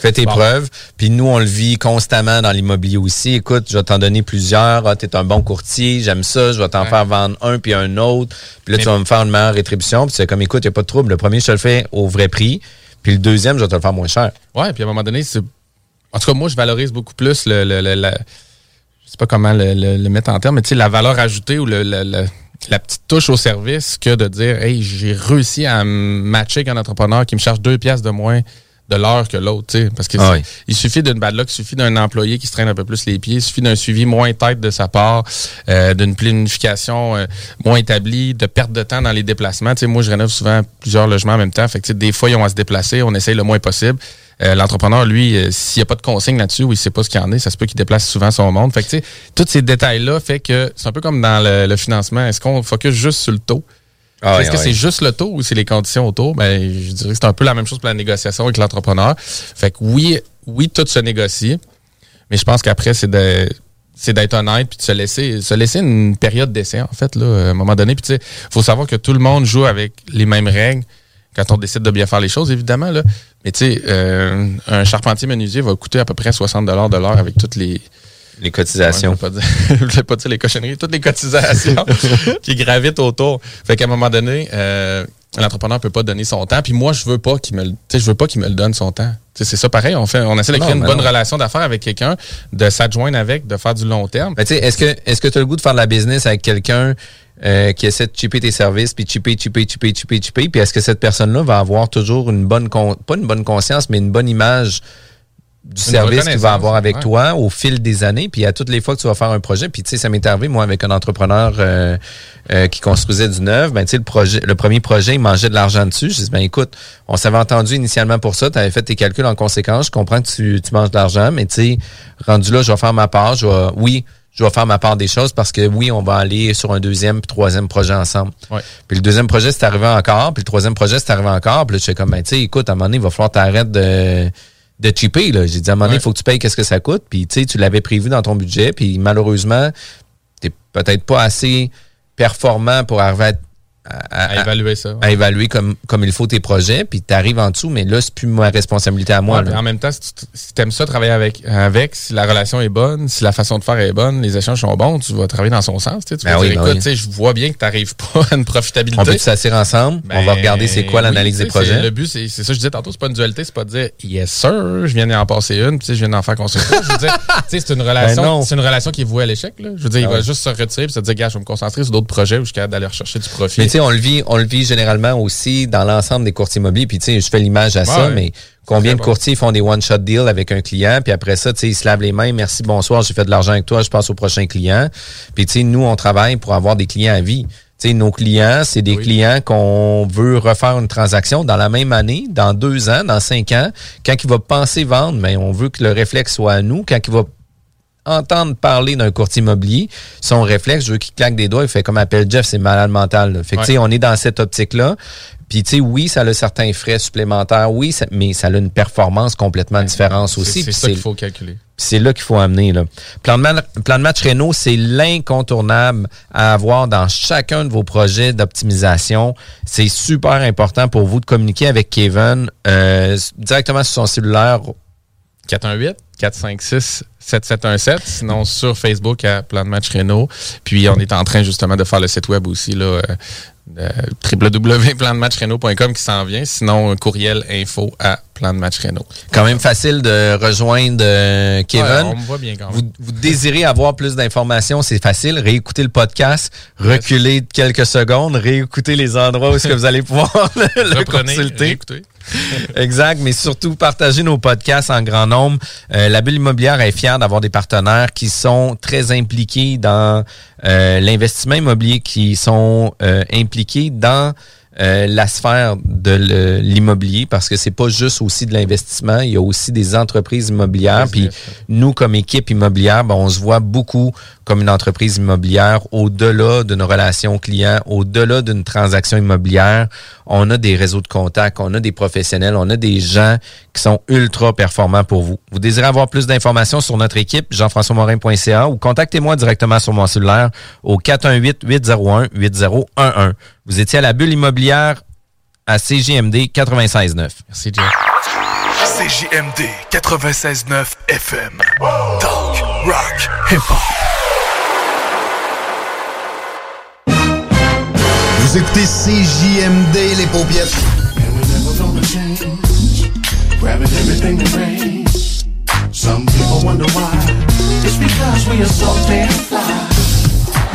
Fais tes Bon. preuves. Puis nous, on le vit constamment dans l'immobilier aussi. Écoute, je vais t'en donner plusieurs. Ah, t'es un bon courtier, j'aime ça. Je vais t'en Ouais. faire vendre un puis un autre. Puis là, Mais- tu vas me faire une meilleure rétribution. Puis c'est comme, écoute, il n'y a pas de trouble. Le premier, je te le fais au prix. Puis le deuxième, je vais te le faire moins cher. Ouais, puis à un moment donné, c'est. En tout cas, moi, je valorise beaucoup plus le. le, le- Je sais pas comment le, mettre en termes, mais tu sais, la valeur ajoutée ou la petite touche au service que de dire Hey, j'ai réussi à matcher avec un entrepreneur qui me charge deux pièces de moins de l'heure que l'autre, tu sais. Parce que Ah oui. il suffit d'une bad luck, il suffit d'un employé qui se traîne un peu plus les pieds, il suffit d'un suivi moins tête de sa part, euh, d'une planification euh, moins établie, de perte de temps dans les déplacements. Tu sais, moi, je rénove souvent plusieurs logements en même temps. Fait que, tu sais, des fois, ils ont à se déplacer, on essaye le moins possible. Euh, L'entrepreneur, lui, euh, s'il n'y a pas de consigne là-dessus ou il sait pas ce qu'il y en est, ça se peut qu'il déplace souvent son monde. Fait que, tu sais, tous ces détails-là fait que c'est un peu comme dans le, le financement. Est-ce qu'on focus juste sur le taux? Ah Est-ce oui, que c'est juste le taux ou c'est les conditions autour? Ben, je dirais que c'est un peu la même chose pour la négociation avec l'entrepreneur. Fait que oui, oui, tout se négocie. Mais je pense qu'après, c'est de c'est d'être honnête puis de se laisser se laisser une période d'essai en fait là à un moment donné puis tu sais faut savoir que tout le monde joue avec les mêmes règles quand on décide de bien faire les choses, évidemment. Là. Mais tu sais, euh, un charpentier menuisier va coûter à peu près 60 de l'heure avec toutes les... Les cotisations. Ouais, je ne voulais pas dire les cochonneries, toutes les cotisations qui gravitent autour. Fait qu'à un moment donné, euh, l'entrepreneur peut pas donner son temps. Puis moi, je veux pas qu'il me, le- tu sais, je veux pas qu'il me le donne son temps. C'est ça pareil. On fait, on essaie de Non, créer une bonne non. relation d'affaires avec quelqu'un, de s'adjoindre avec, de faire du long terme. Sais, est-ce que est-ce que tu as le goût de faire de la business avec quelqu'un euh, qui essaie de chipper tes services, puis chipper, chipper, chipper, chipper, chipper, puis est-ce que cette personne-là va avoir toujours une bonne, con- pas une bonne conscience, mais une bonne image du service qu'il va avoir avec ouais. toi au fil des années, puis à toutes les fois que tu vas faire un projet, puis tu sais, ça m'est arrivé, moi, avec un entrepreneur euh, euh, qui construisait du neuf, ben tu sais, le projet, le premier projet, il mangeait de l'argent dessus. Je dis, ben écoute, on s'avait entendu initialement pour ça, tu avais fait tes calculs en conséquence, je comprends que tu, tu manges de l'argent, mais tu sais, rendu là, je vais faire ma part, je vais, oui, je vais faire ma part des choses parce que oui, on va aller sur un deuxième puis troisième projet ensemble. Ouais. Puis le deuxième projet, c'est arrivé encore, puis le troisième projet, c'est arrivé encore, puis là, je suis comme, ben, tu sais, écoute, à un moment donné, il va falloir t'arrêter de de cheaper, là. J'ai dit, à un moment donné, il faut que tu payes qu'est-ce que ça coûte, puis tu sais, tu l'avais prévu dans ton budget, puis malheureusement, t'es peut-être pas assez performant pour arriver à, à- À évaluer ça, ouais. à évaluer comme, comme il faut tes projets, puis tu arrives en dessous, mais là, c'est plus ma responsabilité à moi. Ouais, là. mais en même temps, si tu si aimes ça travailler avec, avec, si la relation est bonne, si la façon de faire est bonne, les échanges sont bons, tu vas travailler dans son sens. Tu sais, tu Ben vas oui, dire, ben écoute, oui. je vois bien que tu n'arrives pas à une profitabilité. On peut s'asseoir ensemble, on va Ben, regarder c'est quoi l'analyse oui, des projets. Le but, c'est ça que je disais tantôt, c'est pas une dualité, c'est pas de dire yes sir, je viens d'en passer une, puis tu sais, je viens d'en faire construire. Je veux dire, c'est une relation, c'est une relation qui est vouée à l'échec. Je veux dire, il Ah va juste se retirer et se dire, gars, je vais me concentrer sur d'autres projets où je suis capable d'aller rechercher du profit. Mais sais, on le vit, on le vit généralement aussi dans l'ensemble des courtiers immobiliers. Puis tu sais, je fais l'image à ça, ouais. mais combien de bon. courtiers font des one-shot deals avec un client, puis après ça, tu sais, ils se lavent les mains, merci, bonsoir, j'ai fait de l'argent avec toi, je passe au prochain client. Puis tu sais, nous, on travaille pour avoir des clients à vie. Tu sais, nos clients, c'est des clients qu'on veut refaire une transaction dans la même année, dans deux ans, dans cinq ans. Quand il va penser vendre, mais on veut que le réflexe soit à nous. Quand il va entendre parler d'un courtier immobilier, son réflexe, je veux qu'il claque des doigts, il fait comme appelle Jeff, c'est malade mental. là. Fait que, Ouais. tu sais, on est dans cette optique-là. Puis, tu sais, oui, ça a certains frais supplémentaires, oui, ça- mais ça a une performance complètement différente aussi. c'est ça qu'il faut calculer. c'est là qu'il faut amener. Là. Plan, de ma- plan de match Renault, c'est l'incontournable à avoir dans chacun de vos projets d'optimisation. C'est super important pour vous de communiquer avec Kevin euh, directement sur son cellulaire. 418 456 7717 sinon sur Facebook à Plan de match Renault puis on est en train justement de faire le site web aussi là euh, euh, www.plandematchrenault.com qui s'en vient sinon un courriel info à Plan de match Renault Quand même facile de rejoindre euh, Kevin. Ouais, on me voit bien quand même. Vous, vous désirez avoir plus d'informations, c'est facile. Réécoutez le podcast, reculez quelques secondes, réécoutez les endroits où est-ce que vous allez pouvoir le, le Reprenez, consulter. réécoutez. exact, mais surtout partagez nos podcasts en grand nombre. Euh, la bulle immobilière est fière d'avoir des partenaires qui sont très impliqués dans euh, l'investissement immobilier, qui sont euh, impliqués dans euh, la sphère de l'immobilier parce que c'est pas juste aussi de l'investissement, il y a aussi des entreprises immobilières. Puis nous, comme équipe immobilière, ben, on se voit beaucoup comme une entreprise immobilière au-delà d'une relation client, au-delà d'une transaction immobilière. On a des réseaux de contacts, on a des professionnels, on a des gens qui sont ultra performants pour vous. Vous désirez avoir plus d'informations sur notre équipe, jean-françois-morin.ca ou contactez-moi directement sur mon cellulaire au 418-801-8011. Vous étiez à la bulle immobilière à CJMD 96.9. Merci, Jeff. CJMD 96.9 FM. Talk, rock, hip-hop. Vous écoutez CJMD, les paupiètes. Grabbing everything that rains. Some people wonder why. It's because we are so damn fly.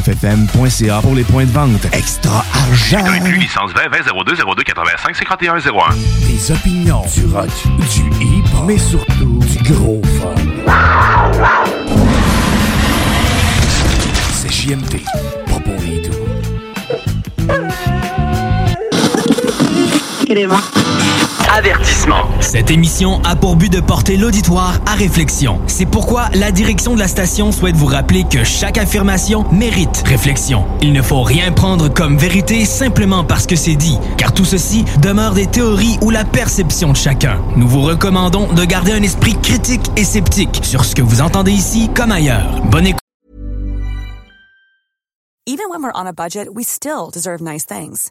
969fm.ca pour les points de vente. Extra argent! Inclus licence 20 20 02 02 85 51 01. Des opinions, du rock, du hip, mais surtout du gros fun. C'est JMD, pas pour les doux. Avertissement. Cette émission a pour but de porter l'auditoire à réflexion. C'est pourquoi la direction de la station souhaite vous rappeler que chaque affirmation mérite réflexion. Il ne faut rien prendre comme vérité simplement parce que c'est dit, car tout ceci demeure des théories ou la perception de chacun. Nous vous recommandons de garder un esprit critique et sceptique sur ce que vous entendez ici comme ailleurs. Bonne écoute. Even when we're on a budget, we still deserve nice things.